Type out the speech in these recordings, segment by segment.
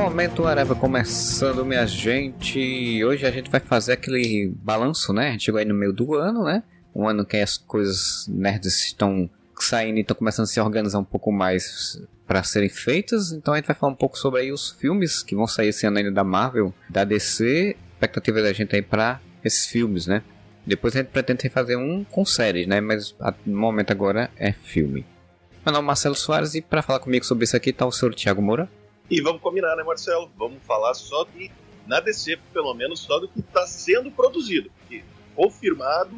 Momento Areva começando, minha gente. Hoje a gente vai fazer aquele balanço, né? A gente chegou aí no meio do ano, né? Um ano que as coisas nerds estão saindo e estão começando a se organizar um pouco mais para serem feitas. Então a gente vai falar um pouco sobre aí os filmes que vão sair esse ano ainda da Marvel, da DC, expectativa da gente aí para esses filmes, né? Depois a gente pretende fazer um com séries, né? Mas no momento agora é filme. Meu nome é Marcelo Soares e para falar comigo sobre isso aqui está o senhor Thiago Moura. E vamos combinar, né, Marcelo? Vamos falar só de, na DC, pelo menos, só do que está sendo produzido. Porque confirmado,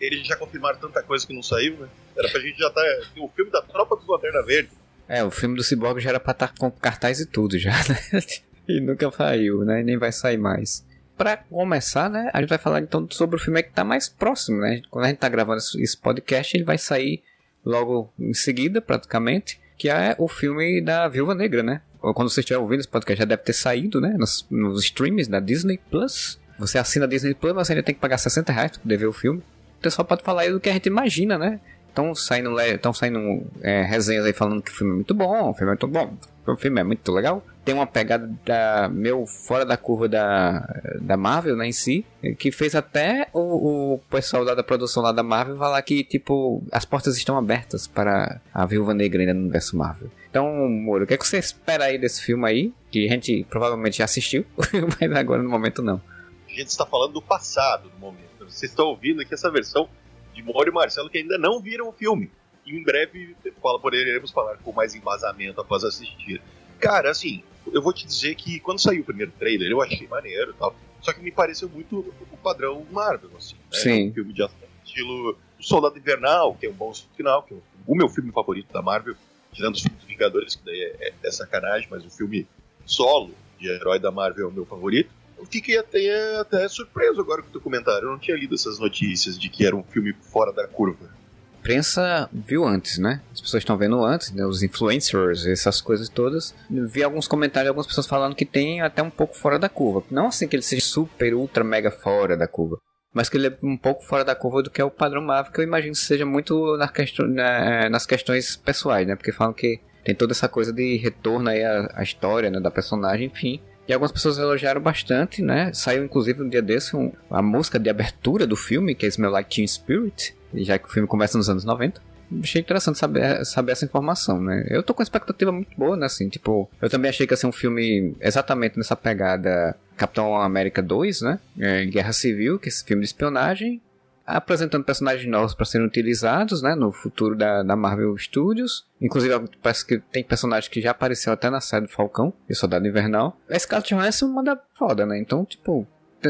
eles já confirmaram tanta coisa que não saiu, né? Era pra gente já estar. Tá, o filme da Tropa do Lanterna Verde. É, o filme do Cyborg já era pra estar tá com cartaz e tudo já, né? e nunca saiu, né? E nem vai sair mais. Pra começar, né? A gente vai falar então sobre o filme que tá mais próximo, né? Quando a gente tá gravando esse podcast, ele vai sair logo em seguida, praticamente, que é o filme da Viúva Negra, né? Quando você estiver ouvindo esse podcast, já deve ter saído, né? Nos, nos streams da Disney Plus. Você assina a Disney Plus, mas ainda tem que pagar 60 reais pra poder ver o filme. O pessoal pode falar aí do que a gente imagina, né? Estão saindo, estão saindo é, resenhas aí falando que o filme é muito bom, o filme é muito bom, o filme é muito legal. Tem uma pegada da, meu fora da curva da, da Marvel, né, em si, que fez até o, o pessoal lá da produção lá da Marvel falar que, tipo, as portas estão abertas para a Viúva Negra ainda no universo Marvel. Então, Moro, o que, é que você espera aí desse filme aí? Que a gente provavelmente já assistiu, mas agora no momento não. A gente está falando do passado no momento. Vocês estão ouvindo aqui essa versão de Moro e Marcelo que ainda não viram o filme. E em breve poderemos falar com mais embasamento após assistir. Cara, assim, eu vou te dizer que quando saiu o primeiro trailer eu achei maneiro e tal. Só que me pareceu muito o padrão Marvel, assim. Né? Sim. Um filme de estilo Soldado Invernal, que é um bom final, que é o meu filme favorito da Marvel, tirando os filmes Vingadores, que daí é, é sacanagem, mas o filme solo de herói da Marvel é o meu favorito. Eu fiquei até, até surpreso agora com o teu comentário. Eu não tinha lido essas notícias de que era um filme fora da curva. A imprensa viu antes, né? As pessoas estão vendo antes, né? os influencers, essas coisas todas. Vi alguns comentários algumas pessoas falando que tem até um pouco fora da curva. Não assim que ele seja super, ultra, mega fora da curva. Mas que ele é um pouco fora da curva do que é o padrão Marvel, que eu imagino que seja muito na questão, na, nas questões pessoais, né? Porque falam que tem toda essa coisa de retorno aí à, à história né, da personagem, enfim. E algumas pessoas elogiaram bastante, né? Saiu inclusive um dia desse um, a música de abertura do filme, que é Smell Like Teen Spirit, já que o filme começa nos anos 90. Achei interessante saber, saber essa informação, né? Eu tô com uma expectativa muito boa, né? Assim, tipo, eu também achei que ia ser um filme exatamente nessa pegada Capitão América 2, né? É, Guerra Civil, que é esse filme de espionagem apresentando personagens novos para serem utilizados né, no futuro da, da Marvel Studios. Inclusive, parece que tem personagens que já apareceu até na série do Falcão e Soldado Invernal. A Scarlett Johansson manda foda, né? Então, tipo,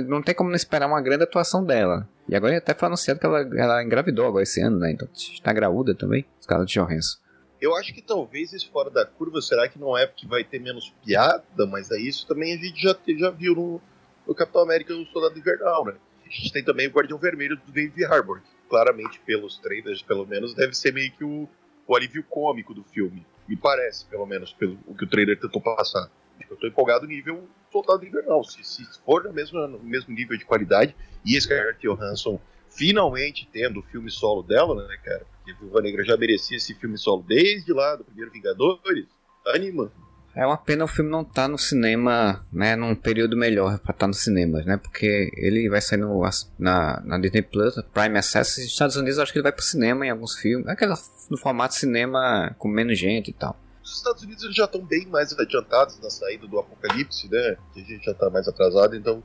não tem como não esperar uma grande atuação dela. E agora até foi anunciado que ela, ela engravidou agora esse ano, né? Então está graúda também, Scarlett Johansson. Eu acho que talvez esse fora da curva, será que não é porque vai ter menos piada, mas é isso também a gente já, já viu no, no Capitão América e o Soldado Invernal, né? A gente tem também o Guardião Vermelho do David Harbour, que claramente, pelos trailers, pelo menos, deve ser meio que o, o alívio cômico do filme. Me parece, pelo menos, pelo o que o trailer tentou passar. Eu tô empolgado nível Soldado Invernal. Se, se for no mesmo, no mesmo nível de qualidade, e Scarlett Johansson finalmente tendo o filme solo dela, né, cara? Porque Viúva Negra já merecia esse filme solo desde lá do primeiro Vingadores. Anima. É uma pena o filme não estar tá no cinema, né, num período melhor para estar tá nos cinemas, né, porque ele vai sair no, na, na Disney Plus, Prime Access, nos Estados Unidos acho que ele vai pro cinema em alguns filmes, aquela no formato cinema com menos gente e tal. Os Estados Unidos eles já estão bem mais adiantados na saída do apocalipse, né, que a gente já está mais atrasado, então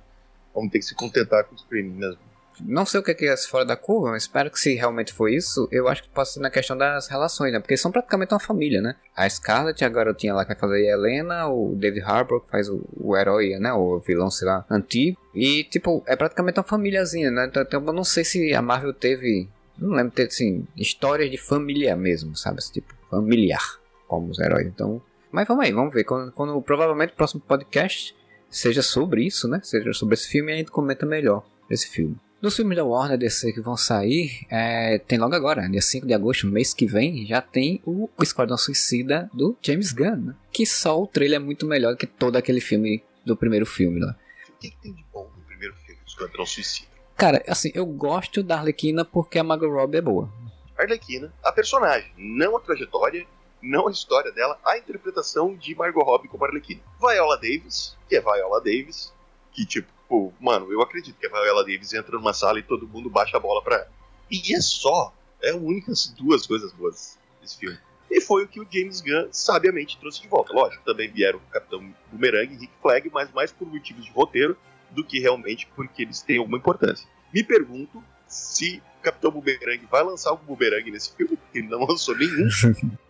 vamos ter que se contentar com o streaming mesmo. Não sei o que é fora da curva, mas espero que se realmente for isso, eu acho que ser na questão das relações, né? Porque são praticamente uma família, né? A Scarlett, a garotinha lá que vai fazer a Helena, o David Harbour que faz o, o herói, né? O vilão, sei lá, antigo. E, tipo, é praticamente uma famíliazinha, né? Então, então eu não sei se a Marvel teve... Não lembro ter, assim, histórias de família mesmo, sabe? Tipo, familiar, como os heróis. Então... Mas vamos aí, vamos ver. Quando, quando provavelmente o próximo podcast seja sobre isso, né? Seja sobre esse filme a gente comenta melhor esse filme. Nos filmes da Warner DC que vão sair, é, tem logo agora, dia 5 de agosto, mês que vem, já tem o, Esquadrão Suicida do James Gunn, né? que só o trailer é muito melhor que todo aquele filme do primeiro filme lá. O que, que tem de bom no primeiro filme, Esquadrão Suicida? Cara, assim, eu gosto da Arlequina porque a Margot Robbie é boa. Arlequina, a personagem, não a trajetória, não a história dela, a interpretação de Margot Robbie como Arlequina. Viola Davis, que é Viola Davis, que tipo, mano, eu acredito que a Viola Davis entra numa sala e todo mundo baixa a bola pra ela. E é só, é únicas duas coisas boas desse filme. E foi o que o James Gunn sabiamente trouxe de volta. Lógico, também vieram o Capitão Boomerang e Rick Flag, mas mais por motivos de roteiro do que realmente porque eles têm alguma importância. Me pergunto se Capitão Boomerang vai lançar algum Boomerang nesse filme, porque ele não lançou nenhum.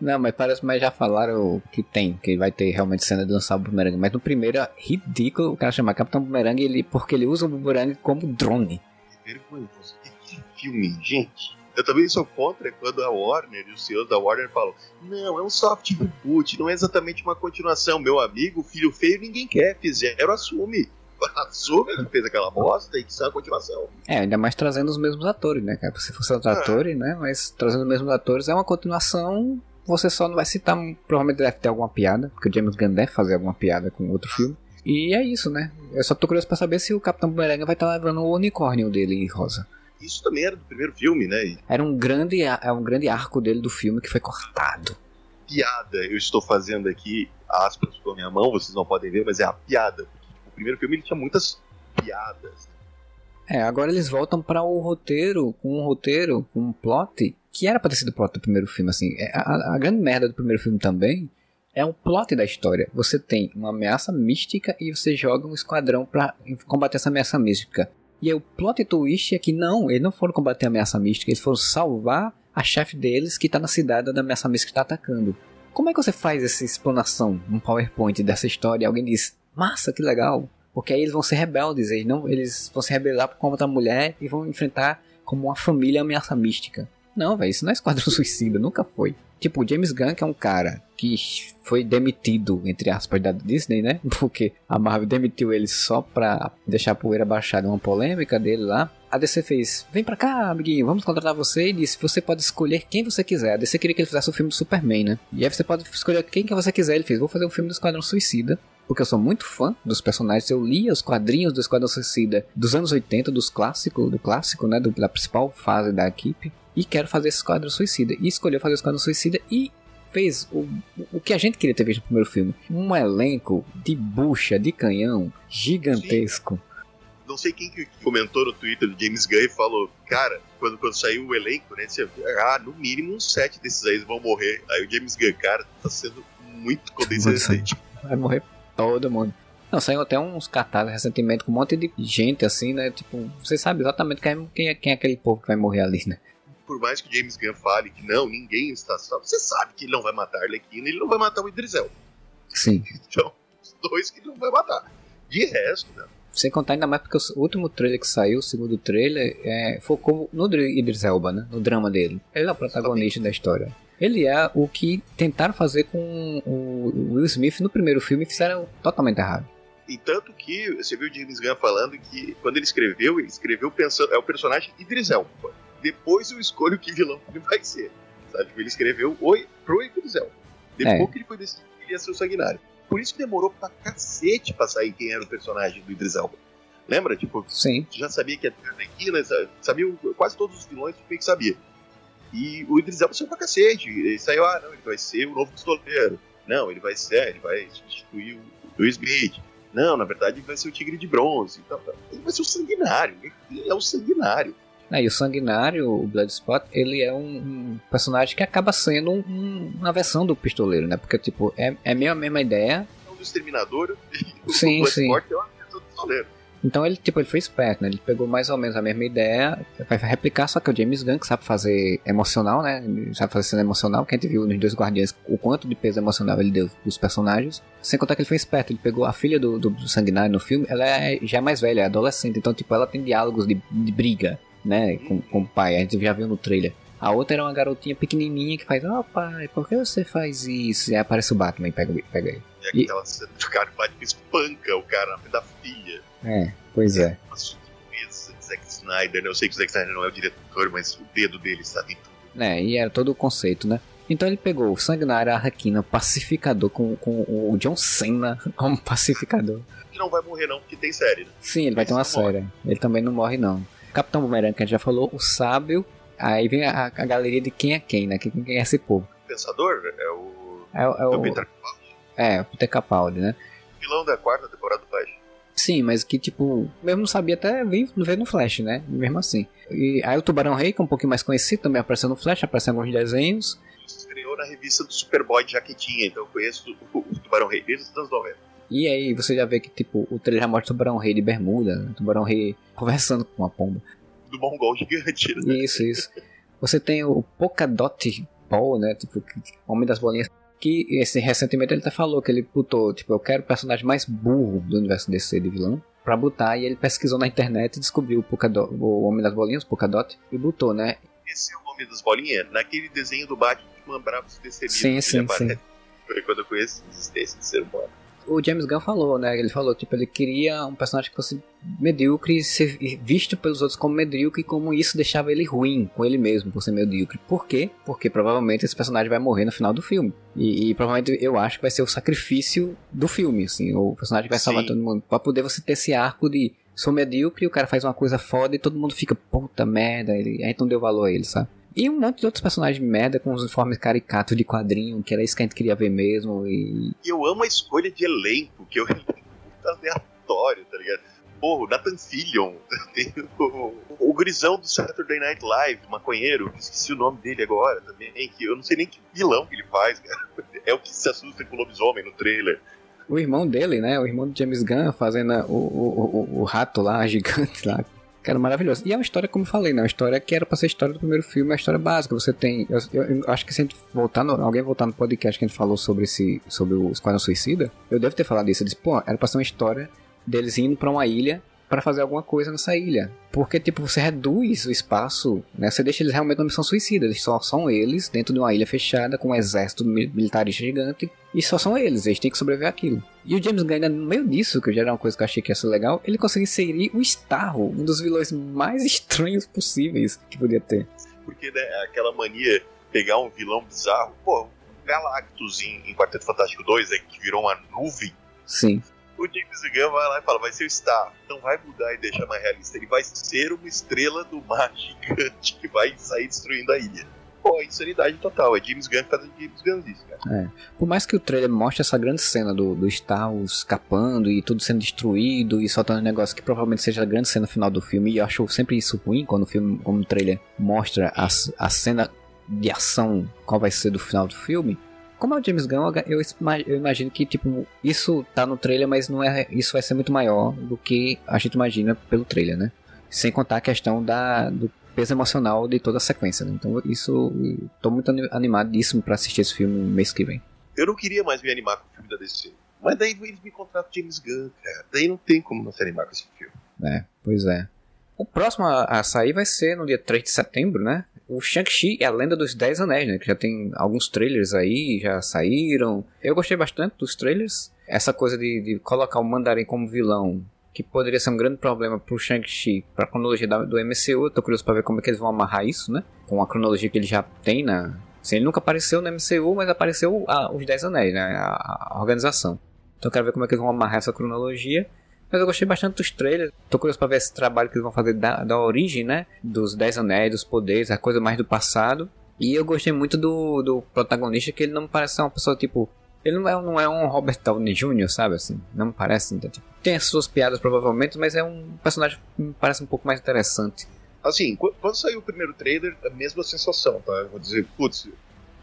Não, mas parece mas já falaram que tem, que vai ter realmente cena de lançar o boomerang. Mas no primeiro é ridículo o cara chamar Capitão Boomerang ele, porque ele usa o boomerang como drone. É vergonhoso. Que filme, gente. Eu também sou contra quando a Warner e os CEOs da Warner falam: não, é um soft reboot, não é exatamente uma continuação. Meu amigo, filho feio, ninguém quer. Fizeram, assume. Assume que fez aquela bosta e que isso é uma continuação. É, ainda mais trazendo os mesmos atores, né, cara? Se fosse outros É. atores, né? Mas trazendo os mesmos atores é uma continuação. Você só não vai citar, provavelmente deve ter alguma piada, porque o James Gunn deve fazer alguma piada com outro filme. E é isso, né? Eu só tô curioso pra saber se o Capitão Boomerang vai estar levando o unicórnio dele rosa. Isso também era do primeiro filme, né? E Era um grande, é um grande arco dele do filme que foi cortado. piada eu estou fazendo aqui, aspas com a minha mão, vocês não podem ver, mas é a piada. Porque tipo, o primeiro filme ele tinha muitas piadas. É, agora eles voltam para o roteiro, com um roteiro, com um plot, que era pra ter sido o plot do primeiro filme, assim. É, A, a grande merda do primeiro filme também é o plot da história. Você tem uma ameaça mística e você joga um esquadrão pra combater essa ameaça mística. E aí o plot twist é que não, eles não foram combater a ameaça mística, eles foram salvar a chefe deles que tá na cidade da ameaça mística que tá atacando. Como é que você faz essa explanação, um PowerPoint dessa história e alguém diz, massa, que legal. Porque aí eles vão ser rebeldes, eles, não, eles vão se rebelar contra a mulher e vão enfrentar como uma família ameaça mística. Não, velho, isso não é Esquadrão Suicida, nunca foi. Tipo, o James Gunn, que é um cara que foi demitido, entre aspas, da Disney, né? Porque a Marvel demitiu ele só pra deixar a poeira baixada uma polêmica dele lá. A DC fez, vem pra cá, amiguinho, vamos contratar você. E disse, você pode escolher quem você quiser. A DC queria que ele fizesse o filme do Superman, né? E aí você pode escolher quem que você quiser. Ele fez, vou fazer um filme do Esquadrão Suicida. Porque eu sou muito fã dos personagens. Eu lia os quadrinhos do Esquadrão Suicida dos anos 80, dos clássicos, do clássico, né? Do, da principal fase da equipe. E quero fazer esse Esquadrão Suicida. E escolheu fazer o Esquadrão Suicida e fez o, o que a gente queria ter visto no primeiro filme. Um elenco de bucha, de canhão, gigantesco. Não sei quem que comentou no Twitter do James Gunn e falou, cara, quando, quando saiu o elenco, né? Ah, no mínimo uns sete desses aí vão morrer. Aí o James Gunn, cara, tá sendo muito condescendente. Vai morrer todo mundo. Não, saiu até uns cartazes recentemente com um monte de gente assim, né? Tipo, você sabe exatamente quem é, quem é, quem é aquele povo que vai morrer ali, né? Por mais que o James Gunn fale que não, ninguém está salvo, você sabe que ele não vai matar a Arlequina ele não vai matar o Idris Elba. Sim. Então, os dois que ele não vai matar. De resto, né? Sem contar ainda mais porque o último trailer que saiu, o segundo trailer, é, focou no Dr- Idris Elba, né? No drama dele. Ele é o protagonista da história. Ele é o que tentaram fazer com o Will Smith no primeiro filme e fizeram totalmente errado. E tanto que você viu o James Gunn falando que quando ele escreveu, ele escreveu pensando. É o personagem Idris Elba. Depois eu escolho que vilão ele vai ser. Sabe? Tipo, Ele escreveu Oi pro Elba. Depois É. que ele foi decidido que ele ia ser o sanguinário. Por isso que demorou pra cacete pra sair quem era o personagem do Idris Elba. Lembra? Tipo, Sim. já sabia que ia ter a Arlequina, sa- sabia o- quase todos os vilões que que sabia. E o Idris Elba saiu pra cacete. Ele saiu, ah, não, ele vai ser o novo pistoleiro. Não, ele vai ser, ele vai substituir o Will Smith. Não, na verdade ele vai ser o Tigre de Bronze. Então, ele vai ser o Sanguinário. Ele é o Sanguinário. Aí o Sanguinário, o Bloodspot, ele é um, um personagem que acaba sendo um- um- uma versão do pistoleiro, né? Porque, tipo, é, é meio a mesma ideia. É o do Exterminador e o Sim, sim. Bloodsport é uma versão do pistoleiro. Então ele, tipo, ele foi esperto, né? Ele pegou mais ou menos a mesma ideia, vai replicar, só que o James Gunn, que sabe fazer emocional, né? Sabe fazer cena emocional, que a gente viu nos dois Guardiões o quanto de peso emocional ele deu pros personagens. Sem contar que ele foi esperto, ele pegou a filha do, do Sanguinário no filme, ela é, já é mais velha, é adolescente, então, tipo, ela tem diálogos de, de briga, né? Com, com o pai, a gente já viu no trailer. A outra era uma garotinha pequenininha que faz, ó pai, por que você faz isso? E aí aparece o Batman e pega, pega ele. É E- aquela cena que o cara bate que espanca o cara da filha. É, pois é. Uma surpresa de Zack Snyder, né? Eu sei que o Zack Snyder não é o diretor, mas o dedo dele está em tudo. né? E era todo o conceito, né? Então ele pegou o Sanguinário, a Arlequina, pacificador, com, com o John Cena como pacificador. Ele não vai morrer não, porque tem série, né? Sim, ele vai ter uma série. Ele também não morre, não. Capitão Boomerang, que a gente já falou, o Sábio. Aí vem a, a galeria de quem é quem, né? Quem, quem é esse povo. Pensador? É o. É, é o. Peter Capaldi. É, o Peter Capaldi, né? vilão da quarta temporada do Flash. Sim, mas que tipo, mesmo não sabia até ver no Flash, né? Mesmo assim. E aí o Tubarão Rei, que é um pouquinho mais conhecido, também apareceu no Flash, apareceu em alguns desenhos. Estreou na revista do Superboy de Jaquetinha, então eu conheço o, o Tubarão Rei desde os anos 90. E aí você já vê que, tipo, o trailer já mostra o Tubarão Rei de bermuda, né? o Tubarão Rei conversando com uma pomba. Do mongol gigante, né? Isso, isso. Você tem o Polkadot Paul, né? Tipo, Homem das Bolinhas. Que esse, recentemente ele até falou que ele botou, tipo, eu quero o personagem mais burro do universo DC de vilão pra botar. E ele pesquisou na internet e descobriu o, Polkadot, o Homem das Bolinhas, o Polkadot, e botou, né? Esse é o Homem das Bolinhas? Naquele desenho do Batman Bravo Destemido. Sim, sim, sim. Foi quando eu conheço a existência de ser humano o James Gunn falou, né? Ele falou, tipo, ele queria um personagem que fosse medíocre e ser visto pelos outros como medíocre e como isso deixava ele ruim com ele mesmo por ser medíocre. Por quê? Porque provavelmente esse personagem vai morrer no final do filme. E, e provavelmente eu acho que vai ser o sacrifício do filme, assim. O personagem vai salvar Sim. todo mundo. Pra poder você ter esse arco de sou medíocre, o cara faz uma coisa foda e todo mundo fica, puta merda, ele, a gente não deu valor a ele, sabe? E um monte de outros personagens merda com os uniformes caricatos de quadrinho, que era isso que a gente queria ver mesmo. E eu amo a escolha de elenco, que eu muito aleatório, tá ligado? Porra, o Nathan Fillion, tem o, o grisão do Saturday Night Live, maconheiro, que esqueci o nome dele agora também, que eu não sei nem que vilão que ele faz, cara. É o que se assusta com o lobisomem no trailer. O irmão dele, né? O irmão do James Gunn fazendo o, o, o, o rato lá, gigante lá, era maravilhoso. E é uma história, como eu falei, né? Uma história que era pra ser a história do primeiro filme, é uma história básica. Você tem. Eu, eu, eu, acho que se a gente voltar no, alguém voltar no podcast que a gente falou sobre esse. sobre o Esquadrão Suicida, eu devo ter falado isso. Eu disse, pô, era pra ser uma história deles indo pra uma ilha para fazer alguma coisa nessa ilha. Porque, tipo, você reduz o espaço, né? Você deixa eles realmente numa missão suicida. Eles só são eles dentro de uma ilha fechada com um exército militarista gigante. E só são eles, eles têm que sobreviver àquilo. E o James Gunn, no meio disso, que já era uma coisa que eu achei que ia ser legal, ele conseguiu inserir o Starro, um dos vilões mais estranhos possíveis que podia ter. Porque, né, aquela mania pegar um vilão bizarro, pô, Galactus em, em Quarteto Fantástico 2, é que virou uma nuvem. Sim o James Gunn vai lá e fala, vai ser o Star. Não vai mudar e deixar mais realista. Ele vai ser uma estrela do mar gigante que vai sair destruindo a ilha. Pô, insanidade total. É James Gunn fazendo James Gunn isso, cara. É. Por mais que o trailer mostre essa grande cena do, do Star escapando e tudo sendo destruído e soltando um negócio que provavelmente seja a grande cena final do filme, e eu acho sempre isso ruim quando o filme, como o trailer mostra a, a cena de ação qual vai ser do final do filme como é o James Gunn, eu, eu imagino que, tipo, isso tá no trailer, mas não é. Isso vai ser muito maior do que a gente imagina pelo trailer, né? Sem contar a questão da, do peso emocional de toda a sequência, né? Então, isso. Tô muito animadíssimo para assistir esse filme mês que vem. Eu não queria mais me animar com o filme da DC. Mas daí eles me contratam James Gunn, cara. Daí não tem como não se animar com esse filme. É, pois é. O próximo a sair vai ser no dia 3 de setembro, né? O Shang-Chi é a lenda dos Dez Anéis, né? Que já tem alguns trailers aí, já saíram. Eu gostei bastante dos trailers. Essa coisa de, de colocar o Mandarim como vilão, que poderia ser um grande problema pro Shang-Chi, pra cronologia do MCU. Eu tô curioso pra ver como é que eles vão amarrar isso, né? Com a cronologia que ele já tem na. Assim, ele nunca apareceu no MCU, mas apareceu a, os Dez Anéis, né? A, a organização. Então eu quero ver como é que eles vão amarrar essa cronologia. Mas eu gostei bastante dos trailers. Tô curioso pra ver esse trabalho que eles vão fazer da, da origem, né? Dos Dez Anéis, dos poderes, a coisa mais do passado. E eu gostei muito do, do protagonista, que ele não parece ser uma pessoa tipo. Ele não é, não é um Robert Downey Jr., sabe assim? Não me parece. Então, tipo, tem as suas piadas provavelmente, mas é um personagem que me parece um pouco mais interessante. Assim, quando saiu o primeiro trailer, a mesma sensação, tá? Eu vou dizer, putz,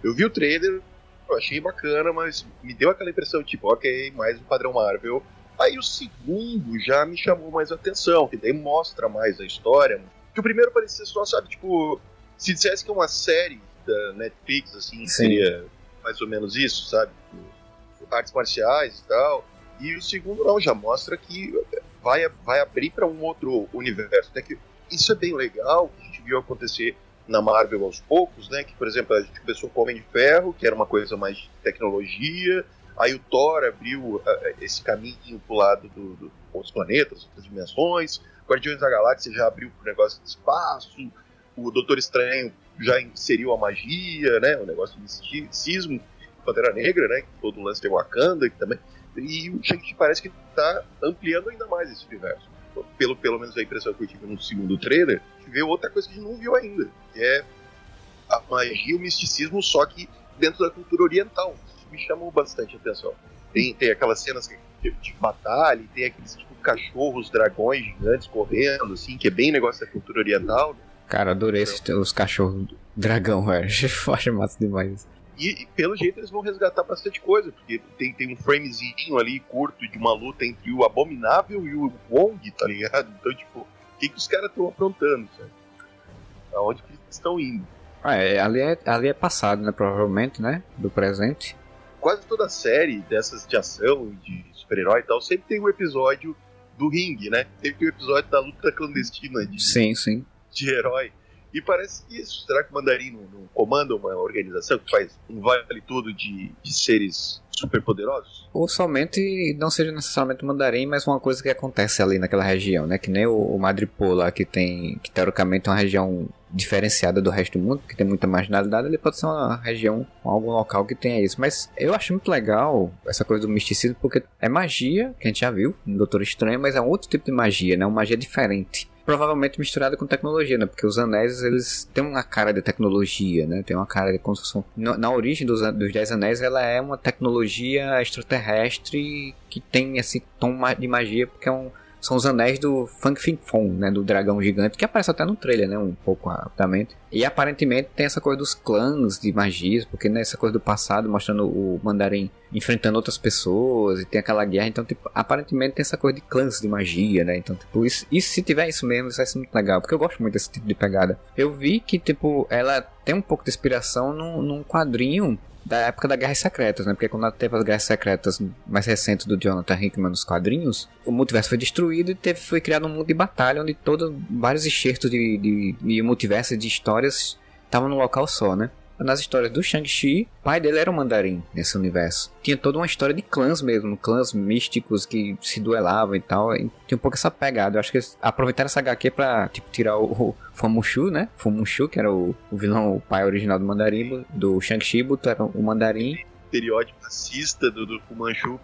eu vi o trailer, eu achei bacana, mas me deu aquela impressão, tipo, ok, mais um padrão Marvel Aí o segundo já me chamou mais atenção, que daí mostra mais a história. Que o primeiro parecia só, sabe, tipo, se dissesse que é uma série da Netflix, assim, Sim. seria mais ou menos isso, sabe? Artes marciais e tal. E o segundo não, já mostra que vai, vai abrir para um outro universo. Até que isso é bem legal, que a gente viu acontecer na Marvel aos poucos, né? Que, por exemplo, a gente começou com Homem de Ferro, que era uma coisa mais de tecnologia, Aí o Thor abriu uh, esse caminho pro lado do, do, outros planetas, outras dimensões. Guardiões da Galáxia já abriu pro negócio de espaço. O Doutor Estranho já inseriu a magia, né? O negócio de misticismo. Pantera Negra, né? Todo o lance de Wakanda também. E o Shang-Chi parece que está ampliando ainda mais esse universo. Pelo, pelo menos a impressão que eu tive no segundo trailer, a gente vê outra coisa que a gente não viu ainda, que é a magia e o misticismo, só que dentro da cultura oriental. Me chamou bastante a atenção. Tem, tem aquelas cenas de, de batalha, tem aqueles tipo cachorros, dragões gigantes correndo, assim, que é bem negócio da cultura oriental. Né? Cara, adorei esses, os cachorros dragão, velho. Eu acho massa demais. E, e, pelo jeito eles vão resgatar bastante coisa, porque tem, tem um framezinho ali curto de uma luta entre o Abominável e o Wong, tá ligado? Então, tipo, o que, que os caras estão aprontando, sabe? Aonde que eles estão indo? Ah, é, ali, é, ali é passado, né? Provavelmente, né? Do presente. Quase toda série dessas de ação, de super-herói e tal, sempre tem um episódio do ringue, né? Sempre tem um episódio da luta clandestina de, sim, sim. de herói. E parece que isso. Será que o Mandarim não, não comanda uma organização que faz um vale tudo de, de seres super poderosos? Ou somente não seja necessariamente o Mandarim, mas uma coisa que acontece ali naquela região, né? Que nem o, o Madripoor lá, que tem. que teoricamente é uma região diferenciada do resto do mundo, que tem muita marginalidade, ele pode ser uma região, algum local que tenha isso. Mas eu acho muito legal essa coisa do misticismo, porque é magia, que a gente já viu no Doutor Estranho, mas é um outro tipo de magia, né? Uma magia diferente provavelmente misturada com tecnologia, né? Porque os anéis, eles têm uma cara de tecnologia, né? Tem uma cara de construção. Na origem dos, dos Dez Anéis, ela é uma tecnologia extraterrestre que tem esse tom de magia, porque é um são os anéis do Fang Fing Fong, né, do dragão gigante, que aparece até no trailer, né, um pouco rapidamente. E aparentemente tem essa coisa dos clãs de magias, porque nessa né, coisa do passado, mostrando o Mandarim enfrentando outras pessoas, e tem aquela guerra, então, tipo, aparentemente tem essa coisa de clãs de magia, né, então, tipo, isso, isso se tiver isso mesmo, isso vai ser muito legal, porque eu gosto muito desse tipo de pegada. Eu vi que, tipo, ela tem um pouco de inspiração num, num quadrinho da época das Guerras Secretas, né? Porque quando teve as Guerras Secretas mais recentes do Jonathan Hickman nos quadrinhos, o multiverso foi destruído e teve, foi criado um mundo de batalha onde todos vários enxertos de, de, de multiverso de histórias estavam num local só, né? Nas histórias do Shang-Chi, o pai dele era o mandarim nesse universo. Tinha toda uma história de clãs mesmo, clãs místicos que se duelavam e tal. E tinha um pouco essa pegada. Eu acho que eles aproveitaram essa HQ pra, tipo, tirar o, Famushu, né? Famushu, que era o, o vilão, o pai original do mandarim, do Shang-Chi, botaram o mandarim. Periódico racista do, do Fumanchu.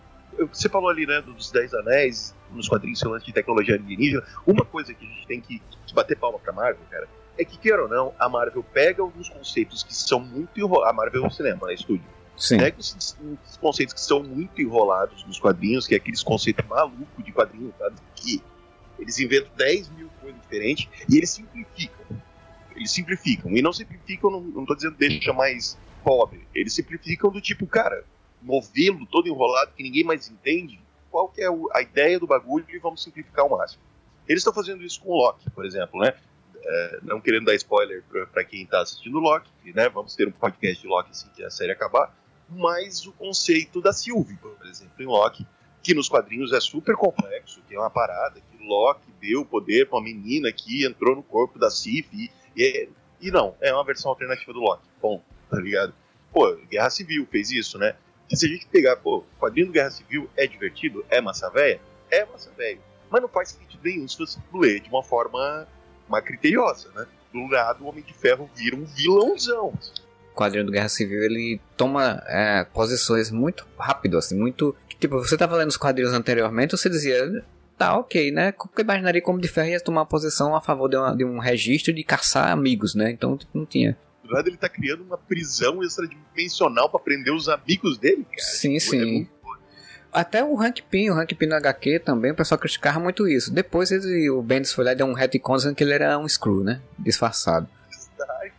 Você falou ali, né, dos Dez Anéis, nos quadrinhos falando de tecnologia alienígena. Uma coisa que a gente tem que bater palma pra Marvel, cara, é que, queira ou não, a Marvel pega alguns conceitos que são muito enrolados. A Marvel é um cinema, né? Estúdio. Sim. Pega os, os, conceitos que são muito enrolados nos quadrinhos, que é aqueles conceitos malucos de quadrinhos, sabe? Que eles inventam 10 mil coisas diferentes e eles simplificam. Eles simplificam. E não simplificam, não, não tô dizendo deixa mais pobre. Eles simplificam do tipo, cara, novelo todo enrolado que ninguém mais entende. Qual que é a ideia do bagulho e vamos simplificar ao máximo. Eles estão fazendo isso com o Loki, por exemplo, né? É, não querendo dar spoiler para quem está assistindo Loki, né? Vamos ter um podcast de Loki assim que a série acabar. Mas o conceito da Sylvie, por exemplo, em Loki, que nos quadrinhos é super complexo, é uma parada que Loki deu poder para uma menina que entrou no corpo da Sif e, e, e, não, é uma versão alternativa do Loki. Bom, tá ligado? Pô, Guerra Civil fez isso, né? E se a gente pegar, pô, quadrinho do Guerra Civil é divertido, é massa velha, é massa velha, mas não faz sentido nenhum se você ler de uma forma mais criteriosa, né? Do lado, o Homem de Ferro vira um vilãozão. O quadrinho do Guerra Civil, ele toma é, posições muito rápido, assim, muito... Tipo, você tava lendo os quadrinhos anteriormente, você dizia, tá, ok, né? Porque imaginaria como de ferro ia tomar uma posição a favor de, uma, de, um registro de caçar amigos, né? Então, tipo, não tinha. Do lado ele tá criando uma prisão extradimensional para prender os amigos dele, cara. Sim, tipo, sim. É até o Hank Pym, o Hank Pym no HQ também, o pessoal criticava muito isso. Depois ele, o Bendis foi lá e deu um retcon dizendo que ele era um Screw, né? Disfarçado. Stark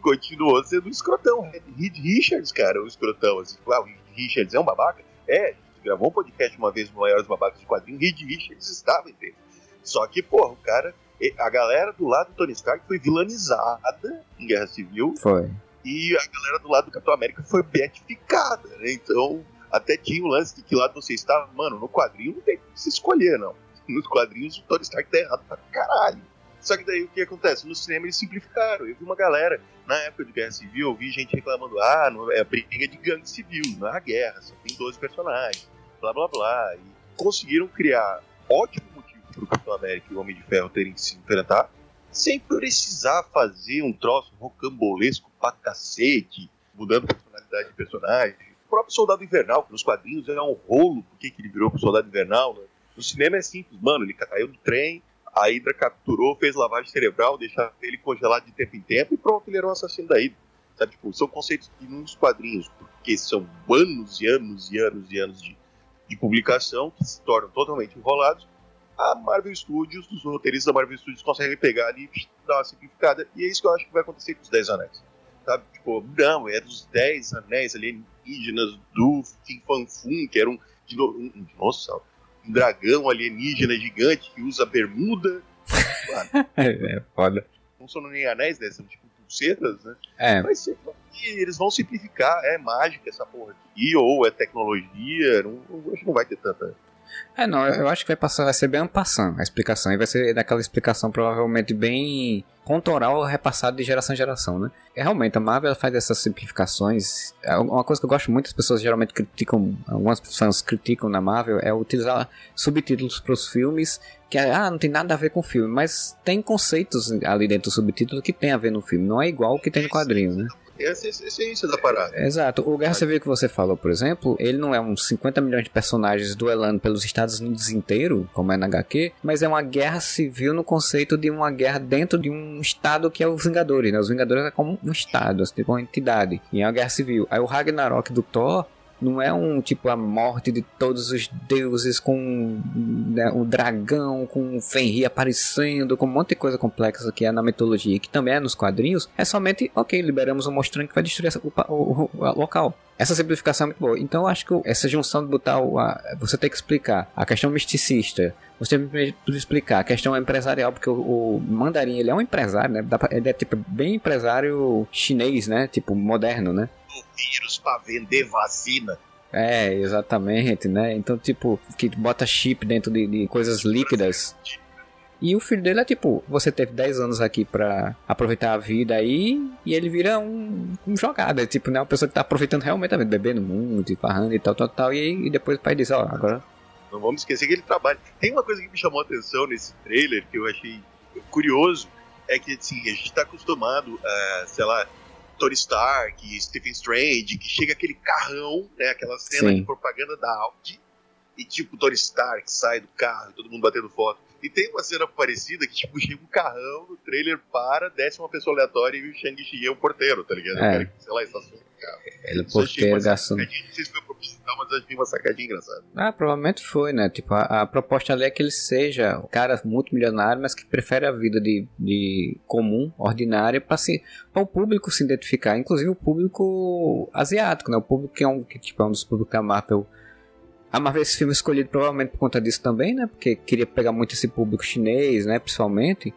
continuou sendo um escrotão. Reed Richards, cara, o escrotão. Assim, ah, o Reed Richards é um babaca? É, gravou um podcast uma vez no Maiores Babacas de Quadrinhos, Reed Richards estava entre Só que, porra, o cara, a galera do lado do Tony Stark foi vilanizada em Guerra Civil. Foi. E a galera do lado do Capitão América foi beatificada, né? Então, até tinha o lance de que lado você estava. Mano, no quadrinho não tem que se escolher, não. Nos quadrinhos o Tony Stark tá errado pra caralho. Só que daí o que acontece? No cinema eles simplificaram. Eu vi uma galera, na época de Guerra Civil, eu vi gente reclamando: ah, não, é briga de gangue civil, não é a guerra, só tem 12 personagens, blá blá blá. E conseguiram criar ótimo motivo pro Capitão América e o Homem de Ferro terem que se enfrentar, sem precisar fazer um troço rocambolesco pra cacete, mudando personalidade de personagem próprio Soldado Invernal, que nos quadrinhos é um rolo, por que ele virou pro Soldado Invernal, né? No cinema é simples, mano, ele caiu do trem, a Hydra capturou, fez lavagem cerebral, deixava ele congelado de tempo em tempo e pronto, ele era um assassino da Hydra. Sabe, tipo, são conceitos que nos quadrinhos, porque são anos e anos e anos e anos de, de publicação que se tornam totalmente enrolados, a Marvel Studios, os roteiristas da Marvel Studios conseguem pegar ali e dar uma simplificada. E é isso que eu acho que vai acontecer com os Dez Anéis. Sabe? Tipo, não, é dos Dez Anéis alienígenas do Fin Fan Fum, que era um, um, um dinossauro, um dragão alienígena gigante que usa bermuda. é, foda. Não são nem anéis, né? São tipo pulseiras, né? É. Mas eles vão simplificar, é mágica essa porra aqui, ou é tecnologia, não, acho que não vai ter tanta é, não, eu acho que vai passar, vai ser bem passando a explicação. E vai ser daquela explicação provavelmente bem contoral repassada de geração em geração, né? E, realmente, a Marvel faz essas simplificações. É uma coisa que eu gosto muito, as pessoas geralmente criticam, algumas fãs criticam na Marvel, é utilizar subtítulos para os filmes que ah, não tem nada a ver com o filme, mas tem conceitos ali dentro do subtítulo que tem a ver no filme. Não é igual o que tem no quadrinho, né? Essa é a essência da parada. Exato. O Guerra Civil que você falou, por exemplo, ele não é uns 50 milhões de personagens duelando pelos Estados Unidos inteiro, como é na HQ, mas é uma guerra civil no conceito de uma guerra dentro de um estado que é os Vingadores, né? Os Vingadores é como um estado, assim, tipo uma entidade. E é uma guerra civil. Aí o Ragnarok do Thor não é um tipo a morte de todos os deuses com né, um dragão, com um Fenrir aparecendo, com um monte de coisa complexa que é na mitologia, que também é nos quadrinhos. É somente, ok, liberamos um monstro que vai destruir o, o, o, o local. Essa simplificação é muito boa. Então eu acho que essa junção de botar o, a, você tem que explicar a questão misticista, você tem que explicar a questão empresarial, porque o, o mandarim ele é um empresário, né? Ele é tipo bem empresário chinês, né? Tipo moderno, né? Vírus para vender vacina. É, exatamente, né? Então, tipo, que bota chip dentro de, de coisas líquidas. E o filho dele é tipo, você teve 10 anos aqui pra aproveitar a vida aí, e ele vira um, um jogado. É tipo, né? Uma pessoa que tá aproveitando realmente a vida, bebendo muito, e farrando e tal, tal, tal. E, e depois o pai diz, ó, agora. Não vamos esquecer que ele trabalha. Tem uma coisa que me chamou a atenção nesse trailer, que eu achei curioso, é que assim, a gente tá acostumado a, sei lá, Tony Stark, Stephen Strange, que chega aquele carrão, né, aquela cena Sim. de propaganda da Audi, e tipo, Tony Stark sai do carro, todo mundo batendo foto. E tem uma cena parecida que, tipo, chega um carrão no trailer, para, desce uma pessoa aleatória e o Shang-Chi é o porteiro, tá ligado? É. O cara, sei lá, estaciona o carro. Ele é porteiro gastando. Não sei se foi mas achei uma sacadinha engraçada. Ah, provavelmente foi, né? Tipo, a, a, proposta ali é que ele seja um cara muito milionário, mas que prefere a vida de, de comum, ordinária, para se, o público se identificar. Inclusive o público asiático, né? O público que é um, que, tipo, é um dos públicos da Marvel a Marvel esse filme escolhido provavelmente por conta disso também, né? Porque queria pegar muito esse público chinês, né? Principalmente.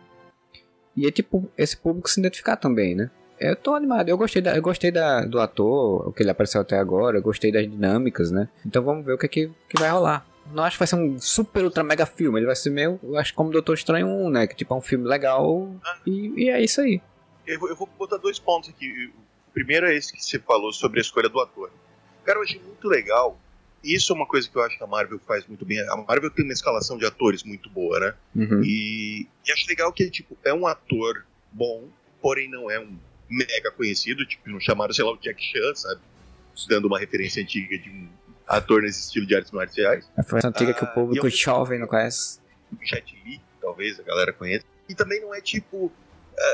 E é tipo, esse público se identificar também, né? Eu tô animado, eu gostei, da, eu gostei da, do ator, o que ele apareceu até agora, eu gostei das dinâmicas, né? Então vamos ver o que, é que, que vai rolar. Não acho que vai ser um super ultra mega filme, ele vai ser meio, eu acho como Doutor Estranho 1, né? Que tipo é um filme legal e, e é isso aí. Eu vou, eu vou botar dois pontos aqui. O primeiro é esse que você falou sobre a escolha do ator. Cara, eu achei muito legal isso é uma coisa que eu acho que a Marvel faz muito bem. A Marvel tem uma escalação de atores muito boa, né? Uhum. E, e, acho legal que tipo, é um ator bom, porém não é um mega conhecido, tipo, não chamaram, sei lá, o Jack Chan, sabe? Dando uma referência antiga de um ator nesse estilo de artes marciais. A referência antiga ah, que o ah, público jovem não conhece. Jet Li, talvez a galera conheça. E também não é tipo, uh,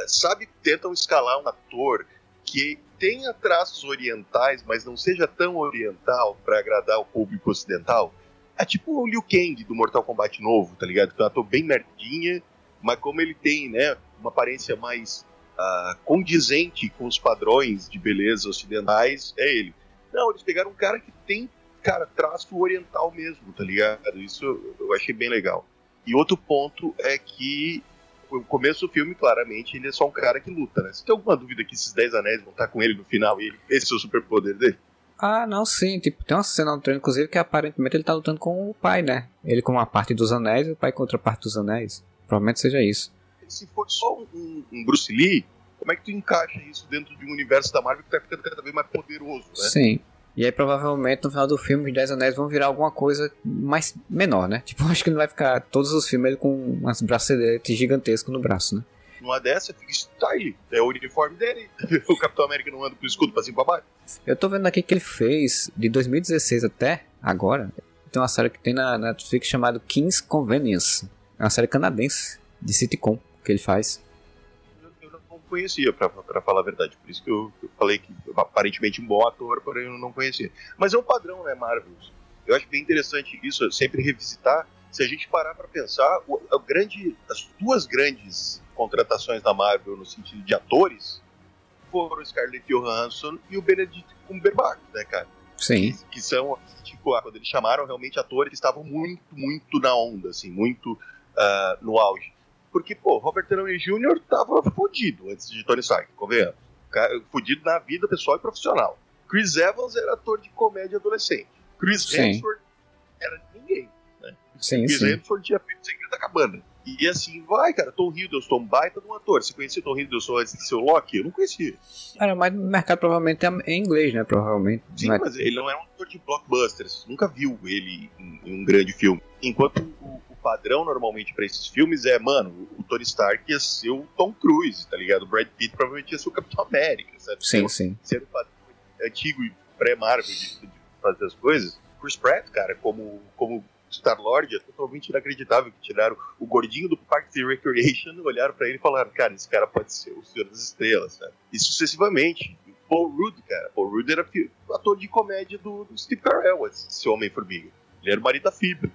sabe, tentam escalar um ator que tenha traços orientais, mas não seja tão oriental para agradar o público ocidental. É tipo o Liu Kang do Mortal Kombat novo, tá ligado? Que é um ator bem merdinha, mas como ele tem, né, uma aparência mais uh, condizente com os padrões de beleza ocidentais, é ele. Não, eles pegaram um cara que tem, cara, traço oriental mesmo, tá ligado? Isso eu achei bem legal. E outro ponto é que o começo do filme, claramente, ele é só um cara que luta, né? Você tem alguma dúvida que esses Dez Anéis vão estar com ele no final e esse é o superpoder dele? Ah, não, sim. Tipo, tem uma cena no treino, inclusive, que aparentemente ele tá lutando com o pai, né? Ele com uma parte dos anéis e o pai com outra parte dos anéis. Provavelmente seja isso. Se for só um, um Bruce Lee, como é que tu encaixa isso dentro de um universo da Marvel que tá ficando cada vez mais poderoso, né? Sim. E aí provavelmente no final do filme os Dez Anéis vão virar alguma coisa mais menor, né? Tipo, acho que não vai ficar todos os filmes com umas braceletes gigantescas no braço, né? Numa dessa fica style, é o uniforme dele. o Capitão América não anda com o escudo pra cima pra baixo. Eu tô vendo aqui que ele fez de 2016 até agora. Tem uma série que tem na Netflix chamada King's Convenience. É uma série canadense de sitcom que ele faz conhecia, pra, pra falar a verdade. Por isso que eu, eu falei que aparentemente um bom ator, porém eu não conhecia. Mas é um padrão, né, Marvel? Eu acho bem interessante isso, sempre revisitar. Se a gente parar para pensar, o, o grande, as duas grandes contratações da Marvel no sentido de atores foram Scarlett Johansson e o Benedict Cumberbatch, né, cara? Sim. Que, que são, tipo, quando eles chamaram realmente atores que estavam muito, muito na onda, assim, muito uh, no auge. Porque, pô, Robert Downey Jr. tava fodido antes de Tony Stark, convenhamos. Fudido na vida pessoal e profissional. Chris Evans era ator de comédia adolescente. Chris Hemsworth era ninguém, né? Sim, Chris sim. Hemsworth tinha feito o Segredo da Cabana. E assim, vai, cara, Tom Hiddleston, um baita de um ator. Você conhecia Tom Hiddleston antes de ser o Loki? Eu não conhecia. Cara, mas no mercado provavelmente é em inglês, né? Provavelmente. Sim, é- mas ele não é um ator de blockbusters. Nunca viu ele em, em um grande filme. Enquanto o, o padrão normalmente pra esses filmes é, mano, o Tony Stark ia ser o Tom Cruise, tá ligado? O Brad Pitt provavelmente ia ser o Capitão América, sabe? Sim, sim. Ser o padrão antigo e pré-Marvel de, de fazer as coisas. Chris Pratt, cara, como, como Star-Lord, é totalmente inacreditável que tiraram o gordinho do Parks and Recreation, olharam pra ele e falaram, cara, esse cara pode ser o Senhor das Estrelas, sabe? E sucessivamente. Paul Rudd, cara. Paul Rudd era ator de comédia do, do Steve Carell, esse Homem-Formiga. Ele era o marido da Fibra.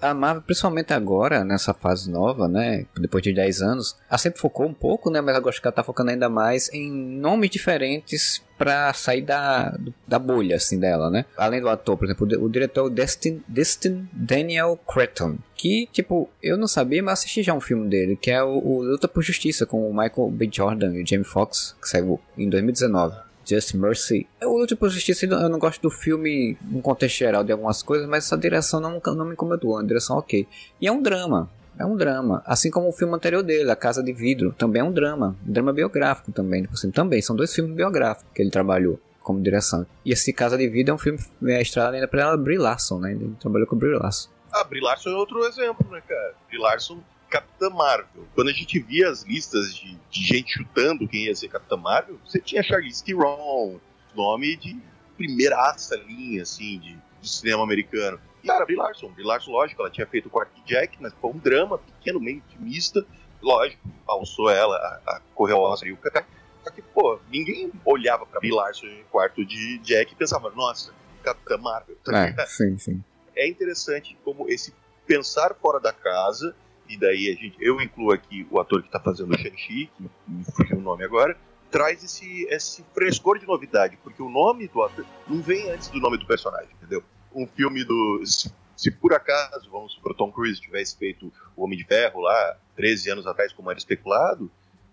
A Marvel, principalmente agora, nessa fase nova, né? Depois de 10 anos, ela sempre focou um pouco, né? Mas agora acho que ela tá focando ainda mais em nomes diferentes pra sair da, da bolha, assim, dela, né? Além do ator, por exemplo, o diretor Destin, Destin Daniel Cretton. Que, tipo, eu não sabia, mas assisti já um filme dele, que é o, o Luta por Justiça, com o Michael B. Jordan e o Jamie Foxx, que saiu em 2019. Just Mercy. Eu luto por justiça, eu não gosto do filme no contexto geral de algumas coisas, mas essa direção não, não me incomodou, a direção ok. E é um drama, é um drama. Assim como o filme anterior dele, A Casa de Vidro, também é um drama. Um drama biográfico também, tipo assim, também. São dois filmes biográficos que ele trabalhou como direção. E esse Casa de Vidro é um filme é, estrelado ainda pela Brie Larson, né? Ele trabalhou com o Brie Larson. Ah, Brie Larson é outro exemplo, né, cara? Brie Larson, Capitã Marvel. Quando a gente via as listas de, de gente chutando quem ia ser Capitã Marvel, você tinha Charlize Theron, nome de primeiraça linha, assim, de, de cinema americano. E, cara, Brie Larson. Brie Larson, lógico, ela tinha feito o quarto de Jack, mas foi um drama pequeno, meio intimista. Lógico, alçou ela a, a correr ao Oscar e o Kaká. Só que, pô, ninguém olhava pra Brie Larson em quarto de Jack e pensava, nossa, Capitã Marvel. tá? É, sim, sim. é interessante como esse pensar fora da casa, e daí a gente, eu incluo aqui o ator que está fazendo o Shang-Chi, que me fugiu o nome agora, traz esse, esse frescor de novidade, porque o nome do ator não vem antes do nome do personagem, entendeu? Um filme do. Se, se por acaso, vamos supor, Tom Cruise tivesse feito O Homem de Ferro lá, 13 anos atrás, como era especulado,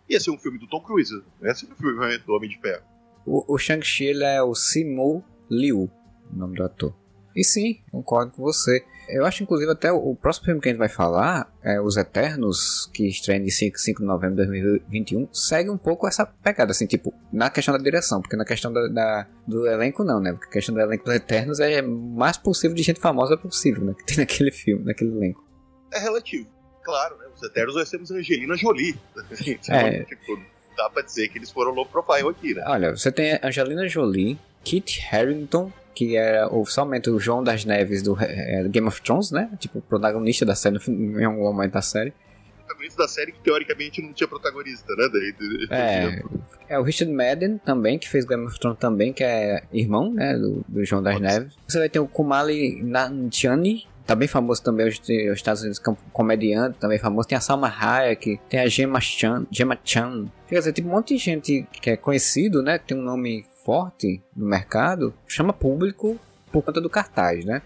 ia ser um filme do Tom Cruise, não ia ser um filme do Homem de Ferro. O, o Shang-Chi é o Simu Liu, o nome do ator. E sim, concordo com você. Eu acho, inclusive, até o, próximo filme que a gente vai falar, é Os Eternos, que estreia em 5, 5 de novembro de 2021, segue um pouco essa pegada, assim, tipo, na questão da direção, porque na questão da, da- do elenco não, né? Porque a questão do elenco dos Eternos é mais possível de gente famosa possível, né? Que tem naquele filme, naquele elenco. é relativo. Claro, né? Os Eternos nós temos Angelina Jolie. É. Tipo, dá pra dizer que eles foram low profile aqui, né? Olha, você tem Angelina Jolie, Kit Harington, que era oficialmente o João das Neves do eh, Game of Thrones, né? Tipo, protagonista da série, em algum momento da série. protagonista da série que teoricamente não tinha protagonista, né? Daí, É, é o Richard Madden também, que fez Game of Thrones também, que é irmão, né, do, do João das Pode Neves. Você vai ter o Kumali Nanjiani, tá bem famoso também nos Estados Unidos, comediante, também famoso. Tem a Salma Hayek, tem a Gemma Chan, Gemma Chan. Quer dizer, tem um monte de gente que é conhecido, né, que tem um nome forte no mercado, chama público por conta do cartaz, né?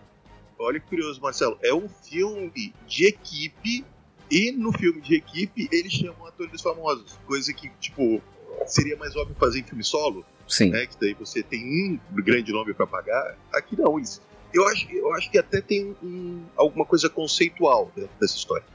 Olha que curioso, Marcelo. É um filme de equipe e no filme de equipe eles chamam atores famosos. Coisa que, tipo, seria mais óbvio fazer em filme solo, Sim. né? Que daí você tem um grande nome pra pagar. Aqui não, isso. Eu acho, eu acho que até tem um- alguma coisa conceitual dentro dessa história.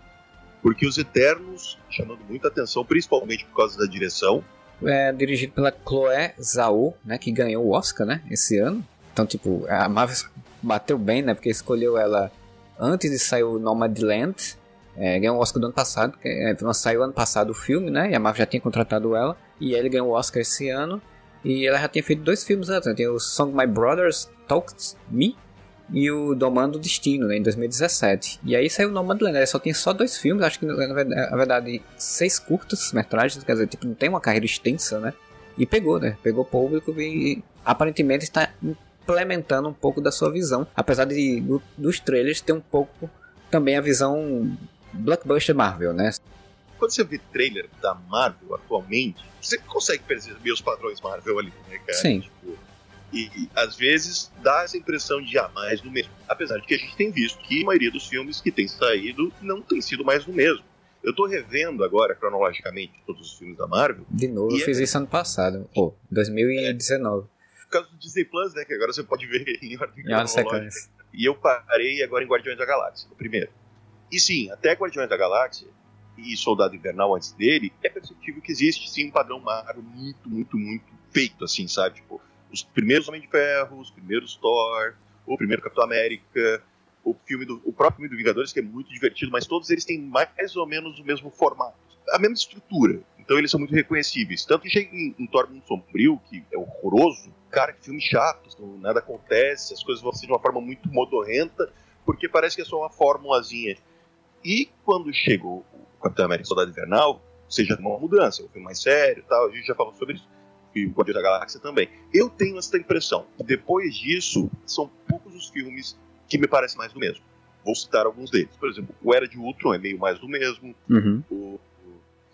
Porque os Eternos, chamando muita atenção, principalmente por causa da direção, é dirigido pela Chloé Zhao, né, que ganhou o Oscar, né, esse ano. Então, tipo, a Marvel bateu bem, né, porque escolheu ela antes de sair o Nomadland. É, ganhou o Oscar do ano passado, que é, não saiu ano passado o filme, né, e a Marvel já tinha contratado ela. E ele ganhou o Oscar esse ano. E ela já tinha feito dois filmes antes, né, tem o Song My Brothers Talked Me, e o Domando Destino, né, em 2017. E aí saiu o Nomadland, ele só tem só dois filmes, acho que na verdade seis curtas metragens, quer dizer, tipo, não tem uma carreira extensa, né? E pegou, né? Pegou público e aparentemente está implementando um pouco da sua visão, apesar de do, dos trailers ter um pouco também a visão blockbuster Marvel, né? Quando você vê trailer da Marvel atualmente, você consegue perceber os padrões Marvel ali, né, cara? Sim. Tipo, e, às vezes dá essa impressão de ah, mais do mesmo. Apesar de que a gente tem visto que a maioria dos filmes que tem saído não tem sido mais do mesmo. Eu tô revendo agora, cronologicamente, todos os filmes da Marvel. De novo, eu é... fiz isso ano passado. Pô, 2019. É. Por causa do Disney Plus, né? Que agora você pode ver em ordem cronológica. E eu parei agora em Guardiões da Galáxia, o primeiro. E sim, até Guardiões da Galáxia e Soldado Invernal antes dele, é perceptível que existe sim um padrão Marvel muito, muito, muito feito, assim, sabe? Tipo, os primeiros Homem de Ferro, os primeiros Thor, o primeiro Capitão América, o filme do o próprio filme do Vingadores que é muito divertido, mas todos eles têm mais ou menos o mesmo formato, a mesma estrutura. Então eles são muito reconhecíveis. Tanto que chega em, em Thor Mundo Sombrio, que é horroroso, cara, que filme chato, nada acontece, as coisas vão ser de uma forma muito modorrenta, porque parece que é só uma formulazinha. E quando chegou o Capitão América Soldado Invernal, seja uma mudança, um filme mais sério tal, a gente já falou sobre isso e o Guardião da Galáxia também. Eu tenho essa impressão. Depois disso, são poucos os filmes que me parecem mais do mesmo. Vou citar alguns deles. Por exemplo, o Era de Ultron é meio mais do mesmo. Uhum. O,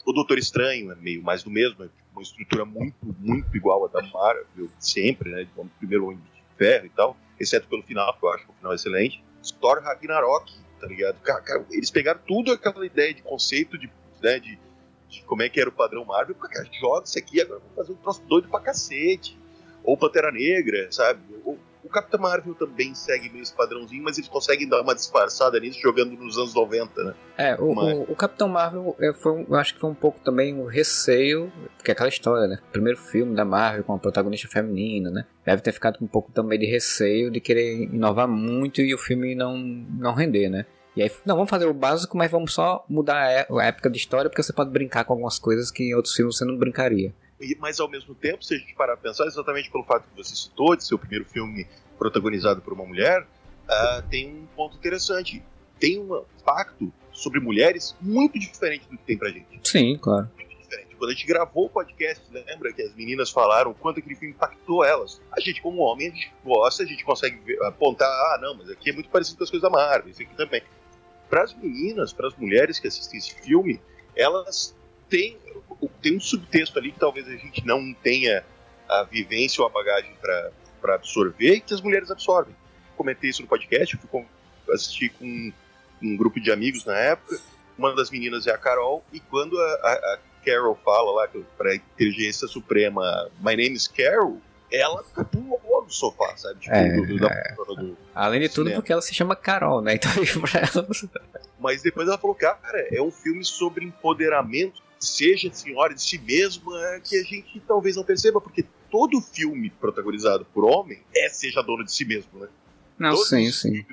o Doutor Estranho é meio mais do mesmo. É uma estrutura muito, muito igual à da Marvel, sempre, né? O primeiro Homem de Ferro e tal. Exceto pelo final, que eu acho que o final é excelente. Thor Ragnarok, tá ligado? Cara, cara, eles pegaram tudo aquela ideia de conceito de, né, de de como é que era o padrão Marvel, cara, joga isso aqui, agora vamos fazer um troço doido pra cacete. Ou Pantera Negra, sabe? O, o Capitão Marvel também segue meio esse padrãozinho, mas eles conseguem dar uma disfarçada nisso jogando nos anos 90, né? É, o, o, o, Capitão Marvel, eu, foi, eu acho que foi um pouco também o receio, porque é aquela história, né? Primeiro filme da Marvel com a protagonista feminina, né? Deve ter ficado com um pouco também de receio de querer inovar muito e o filme não, não render, né? E aí, não, vamos fazer o básico, mas vamos só mudar a época de história, porque você pode brincar com algumas coisas que em outros filmes você não brincaria. Mas ao mesmo tempo, se a gente parar a pensar, exatamente pelo fato que você citou, de ser o primeiro filme protagonizado por uma mulher, uh, tem um ponto interessante. Tem um impacto sobre mulheres muito diferente do que tem pra gente. Sim, claro. Muito diferente. Quando a gente gravou o podcast, lembra que as meninas falaram o quanto aquele filme impactou elas? A gente, como homem, a gente gosta, a gente consegue apontar, ah, não, mas aqui é muito parecido com as coisas da Marvel, isso aqui também para as meninas, para as mulheres que assistem esse filme, elas têm, um subtexto ali que talvez a gente não tenha a vivência ou a bagagem para absorver e que as mulheres absorvem. Comentei isso no podcast, eu fui assistir com um grupo de amigos na época. Uma das meninas é a Carol, e quando a, a, a Carol fala lá para a inteligência suprema, My name is Carol, ela pulou do sofá, sabe? Tipo, é, do, do, é. do, Além de tudo, porque ela se chama Carol, né? Então, pra ela. Mas depois ela falou, cara, é um filme sobre empoderamento, seja senhora de si mesma, que a gente talvez não perceba, porque todo filme protagonizado por homem é seja dono de si mesmo, né? Não, Todos sim, sim.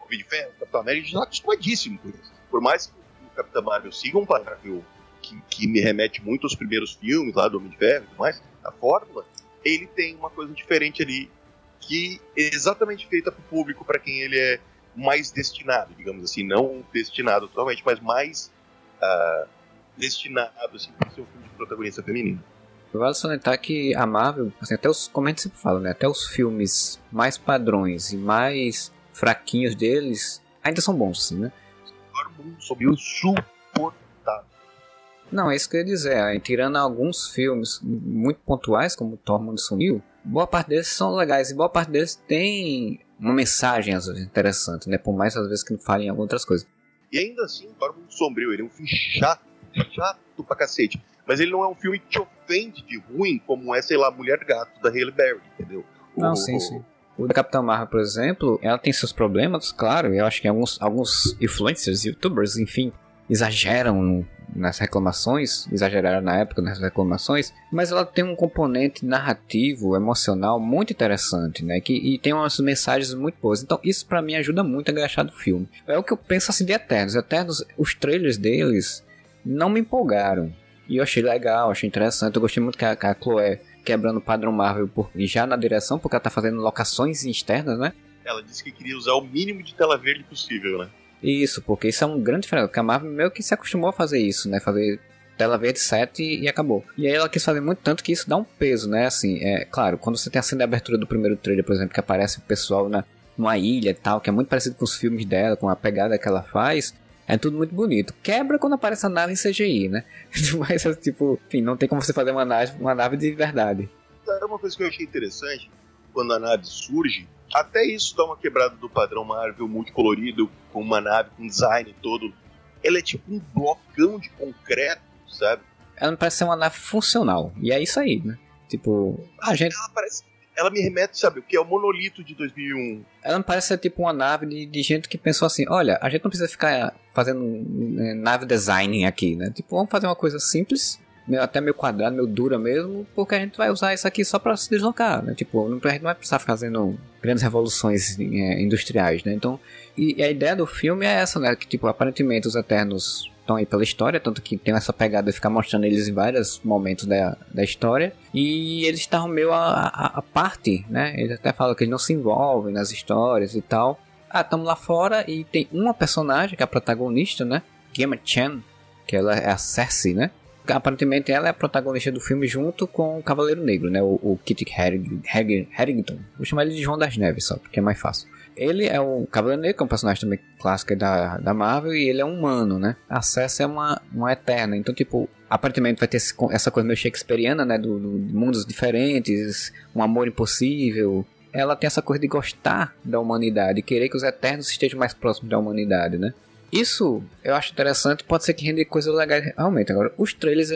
Homem de Ferro, Capitão América, já acostumadíssimo com isso. Por mais que o Capitão Marvel siga um padrão que, que me remete muito aos primeiros filmes lá do Homem de Ferro e tudo mais, a fórmula, ele tem uma coisa diferente ali que é exatamente feita para o público, para quem ele é mais destinado, digamos assim, não destinado totalmente, mas mais uh, destinado assim, para ser um filme de protagonista feminina. Vale salientar que a Marvel, assim, até os, como a gente sempre fala, né, até os filmes mais padrões e mais fraquinhos deles ainda são bons, assim, né? Subiu suportável. Não, é isso que eu ia dizer. Aí, tirando alguns filmes muito pontuais, como Thor Mundo Sumiu, boa parte deles são legais e boa parte deles tem uma mensagem às vezes interessante, né? Por mais às vezes que não falem algumas outras coisas. E ainda assim, Thor Mundo Sombrio, ele é um filme chato, chato pra cacete. Mas ele não é um filme que te ofende de ruim, como é, sei lá, Mulher Gato da Halle Berry, entendeu? Não, o, sim, sim. O da Capitã Marvel, por exemplo, ela tem seus problemas, claro. Eu acho que alguns, alguns influencers, youtubers, enfim, exageram nas reclamações, exageraram na época nas reclamações, mas ela tem um componente narrativo, emocional muito interessante, né? Que, e tem umas mensagens muito boas. Então isso para mim ajuda muito a agachar do filme. É o que eu penso assim de Eternos. Eternos, os trailers deles não me empolgaram. E eu achei legal, achei interessante. Eu gostei muito que a, que a Chloe quebrando o padrão Marvel por, já na direção, porque ela tá fazendo locações externas, né? Ela disse que queria usar o mínimo de tela verde possível, né? Isso, porque isso é um grande diferença, porque a Marvel meio que se acostumou a fazer isso, né? Fazer tela verde 7 e, e, acabou. E aí ela quis fazer muito tanto que isso dá um peso, né? Assim, é claro, quando você tem a cena de abertura do primeiro trailer, por exemplo, que aparece o pessoal na, numa ilha e tal, que é muito parecido com os filmes dela, com a pegada que ela faz, é tudo muito bonito. Quebra quando aparece a nave em CGI, né? Mas, tipo, enfim, não tem como você fazer uma nave, uma nave de verdade. É uma coisa que eu achei interessante, quando a nave surge, até isso dá uma quebrada do padrão Marvel multicolorido, com uma nave com design todo. Ela é tipo um blocão de concreto, sabe? Ela não parece ser uma nave funcional. E é isso aí, né? Tipo, a gente. Ela parece ela me remete, sabe, o que é o monolito de 2001. Ela me parece ser tipo uma nave de, de gente que pensou assim: olha, a gente não precisa ficar fazendo é, nave design aqui, né? Tipo, vamos fazer uma coisa simples, até meio quadrado, meio dura mesmo, porque a gente vai usar isso aqui só para se deslocar, né? Tipo, a gente não vai precisar fazendo grandes revoluções é, industriais, né? Então, e, e a ideia do filme é essa, né? Que, tipo, aparentemente os Eternos estão aí pela história, tanto que tem essa pegada de ficar mostrando eles em vários momentos da, da história. E eles estavam meio a, a, a, parte, né? Eles até falam que eles não se envolvem nas histórias e tal. Ah, estamos lá fora e tem uma personagem que é a protagonista, né? Gemma Chan, que ela é a Cersei, né? Aparentemente ela é a protagonista do filme junto com o Cavaleiro Negro, né? O, o Kit Harington. Vou chamar ele de João das Neves só, porque é mais fácil. Ele é o Cavaleiro Negro, que é um personagem também clássico da, da Marvel, e ele é um humano, né? A Cersei é uma, uma eterna. Então, tipo, aparentemente vai ter esse, essa coisa meio shakespeariana, né? Do, do, mundos diferentes, um amor impossível. Ela tem essa coisa de gostar da humanidade, querer que os Eternos estejam mais próximos da humanidade, né? Isso eu acho interessante, pode ser que renda coisas legais realmente. Agora, os trailers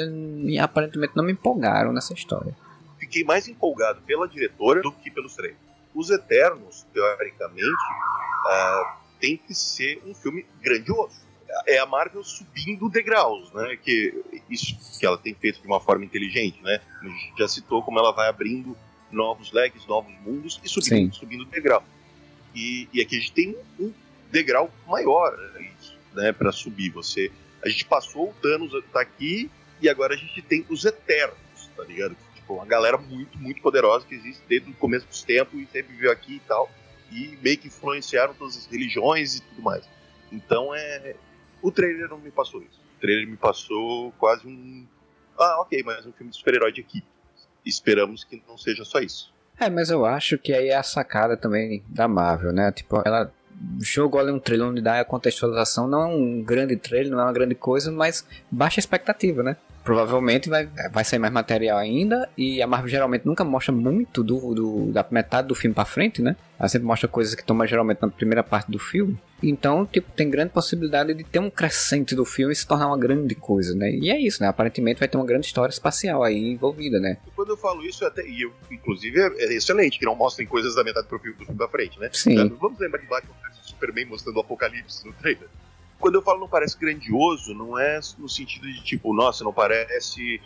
aparentemente não me empolgaram nessa história. Fiquei mais empolgado pela diretora do que pelos trailers. Os Eternos, teoricamente, uh, tem que ser um filme grandioso. É a Marvel subindo degraus, né? Que isso que ela tem feito de uma forma inteligente, né? A gente já citou como ela vai abrindo novos leques, novos mundos e subindo, subindo degrau. E, e aqui a gente tem um degrau maior, né? Para subir. Você, a gente passou o Thanos tá aqui e agora a gente tem os Eternos, tá ligado? Tipo, uma galera muito, muito poderosa que existe desde o começo dos tempos e sempre viveu aqui e tal. E meio que influenciaram todas as religiões e tudo mais. Então é. O trailer não me passou isso. O trailer me passou quase um. Ah, ok, mas um filme de super-herói de equipe. Esperamos que não seja só isso. É, mas eu acho que aí é a sacada também da Marvel, né? Tipo, ela jogou ali um trailer onde dá a contextualização, não é um grande trailer, não é uma grande coisa, mas baixa expectativa, né? Provavelmente vai, vai sair mais material ainda. E a Marvel geralmente nunca mostra muito do, do da metade do filme para frente, né? Ela sempre mostra coisas que estão geralmente na primeira parte do filme. Então, tipo, tem grande possibilidade de ter um crescente do filme e se tornar uma grande coisa, né? E é isso, né? Aparentemente vai ter uma grande história espacial aí envolvida, né? Quando eu falo isso, até, e eu, inclusive, é excelente que não mostrem coisas da metade do filme, do filme pra frente, né? Sim. Vamos lembrar de Batman Superman mostrando o apocalipse no trailer. Quando eu falo não parece grandioso, não é no sentido de tipo, nossa, não parece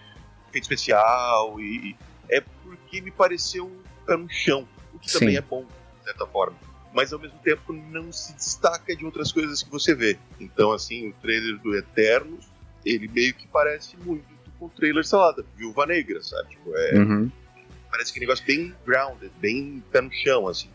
efeito especial e, é porque me pareceu um pé no chão, o que Sim. também é bom, de certa forma. Mas ao mesmo tempo não se destaca de outras coisas que você vê. Então, assim, o trailer do Eternos, ele meio que parece muito com o trailer, sei lá, da Viúva Negra, sabe? Tipo, é, uhum. Parece que um negócio bem grounded, bem pé no chão, assim.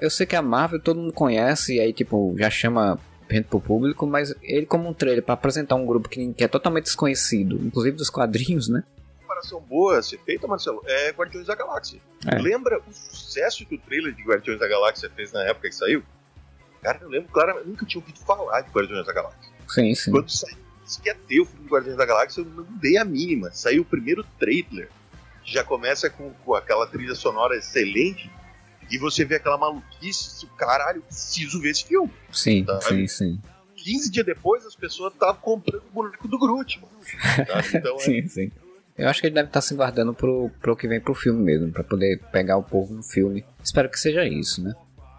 Eu sei que a Marvel todo mundo conhece, e aí, tipo, já chama gente pro público, mas ele como um trailer para apresentar um grupo que, que, é totalmente desconhecido, inclusive dos quadrinhos, né? Comparação boa a ser feita, Marcelo, é Guardiões da Galáxia. É. Lembra o sucesso que o trailer de Guardiões da Galáxia fez na época que saiu? Cara, eu lembro, claro, eu nunca tinha ouvido falar de Guardiões da Galáxia. Sim, sim. Quando saiu, disse que ia ter o filme de Guardiões da Galáxia, eu não dei a mínima. Saiu o primeiro trailer, que já começa com, com aquela trilha sonora excelente, e você vê aquela maluquice, caralho, preciso ver esse filme. Sim, tá? sim, sim. 15 dias depois as pessoas estavam comprando o boneco do Groot, mano. Tá? Então, é... sim, sim. Eu acho que ele deve estar se guardando pro, pro que vem pro filme mesmo, para poder pegar o povo no filme. Espero que seja isso, né?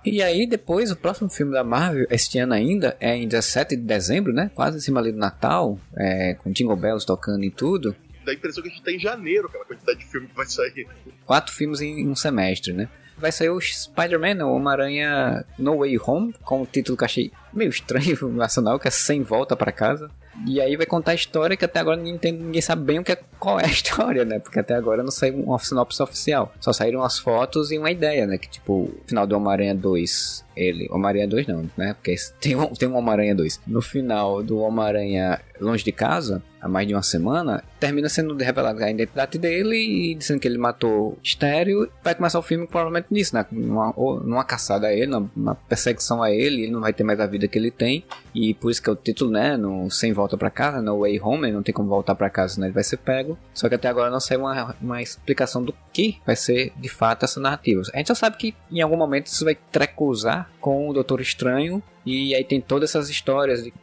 E aí, depois, o próximo filme da Marvel, este ano ainda, é em 17 de dezembro, né? Quase em cima ali do Natal, é, com Jingle Bells tocando e tudo. Dá a impressão que a gente tá em janeiro, aquela quantidade de filme que vai sair. Quatro filmes em um semestre, né? Vai sair o Spider-Man, o Homem-Aranha No Way Home, com o título que achei meio estranho, nacional, que é Sem Volta para Casa. E aí vai contar a história que até agora ninguém, ninguém sabe bem o que é, qual é a história, né? Porque até agora não saiu uma sinopse oficial. Só saíram as fotos e uma ideia, né? Que tipo, o final do Homem-Aranha 2 ele. Homem-Aranha 2 não, né? Porque tem um, tem um Homem-Aranha 2. No final do Homem-Aranha Longe de Casa, há mais de uma semana, termina sendo revelada a identidade dele e dizendo que ele matou Estéreo. Vai começar o filme provavelmente nisso, né? Numa, numa caçada a ele, numa perseguição a ele, ele não vai ter mais a vida que ele tem. E por isso que é o título, né? No Sem Volta para Casa, no Way Home, ele não tem como voltar para casa, né? Ele vai ser pego. Só que até agora não saiu uma, uma explicação do que vai ser de fato essa narrativa. A gente já sabe que em algum momento isso vai trecuzar com o Doutor Estranho e aí tem todas essas histórias de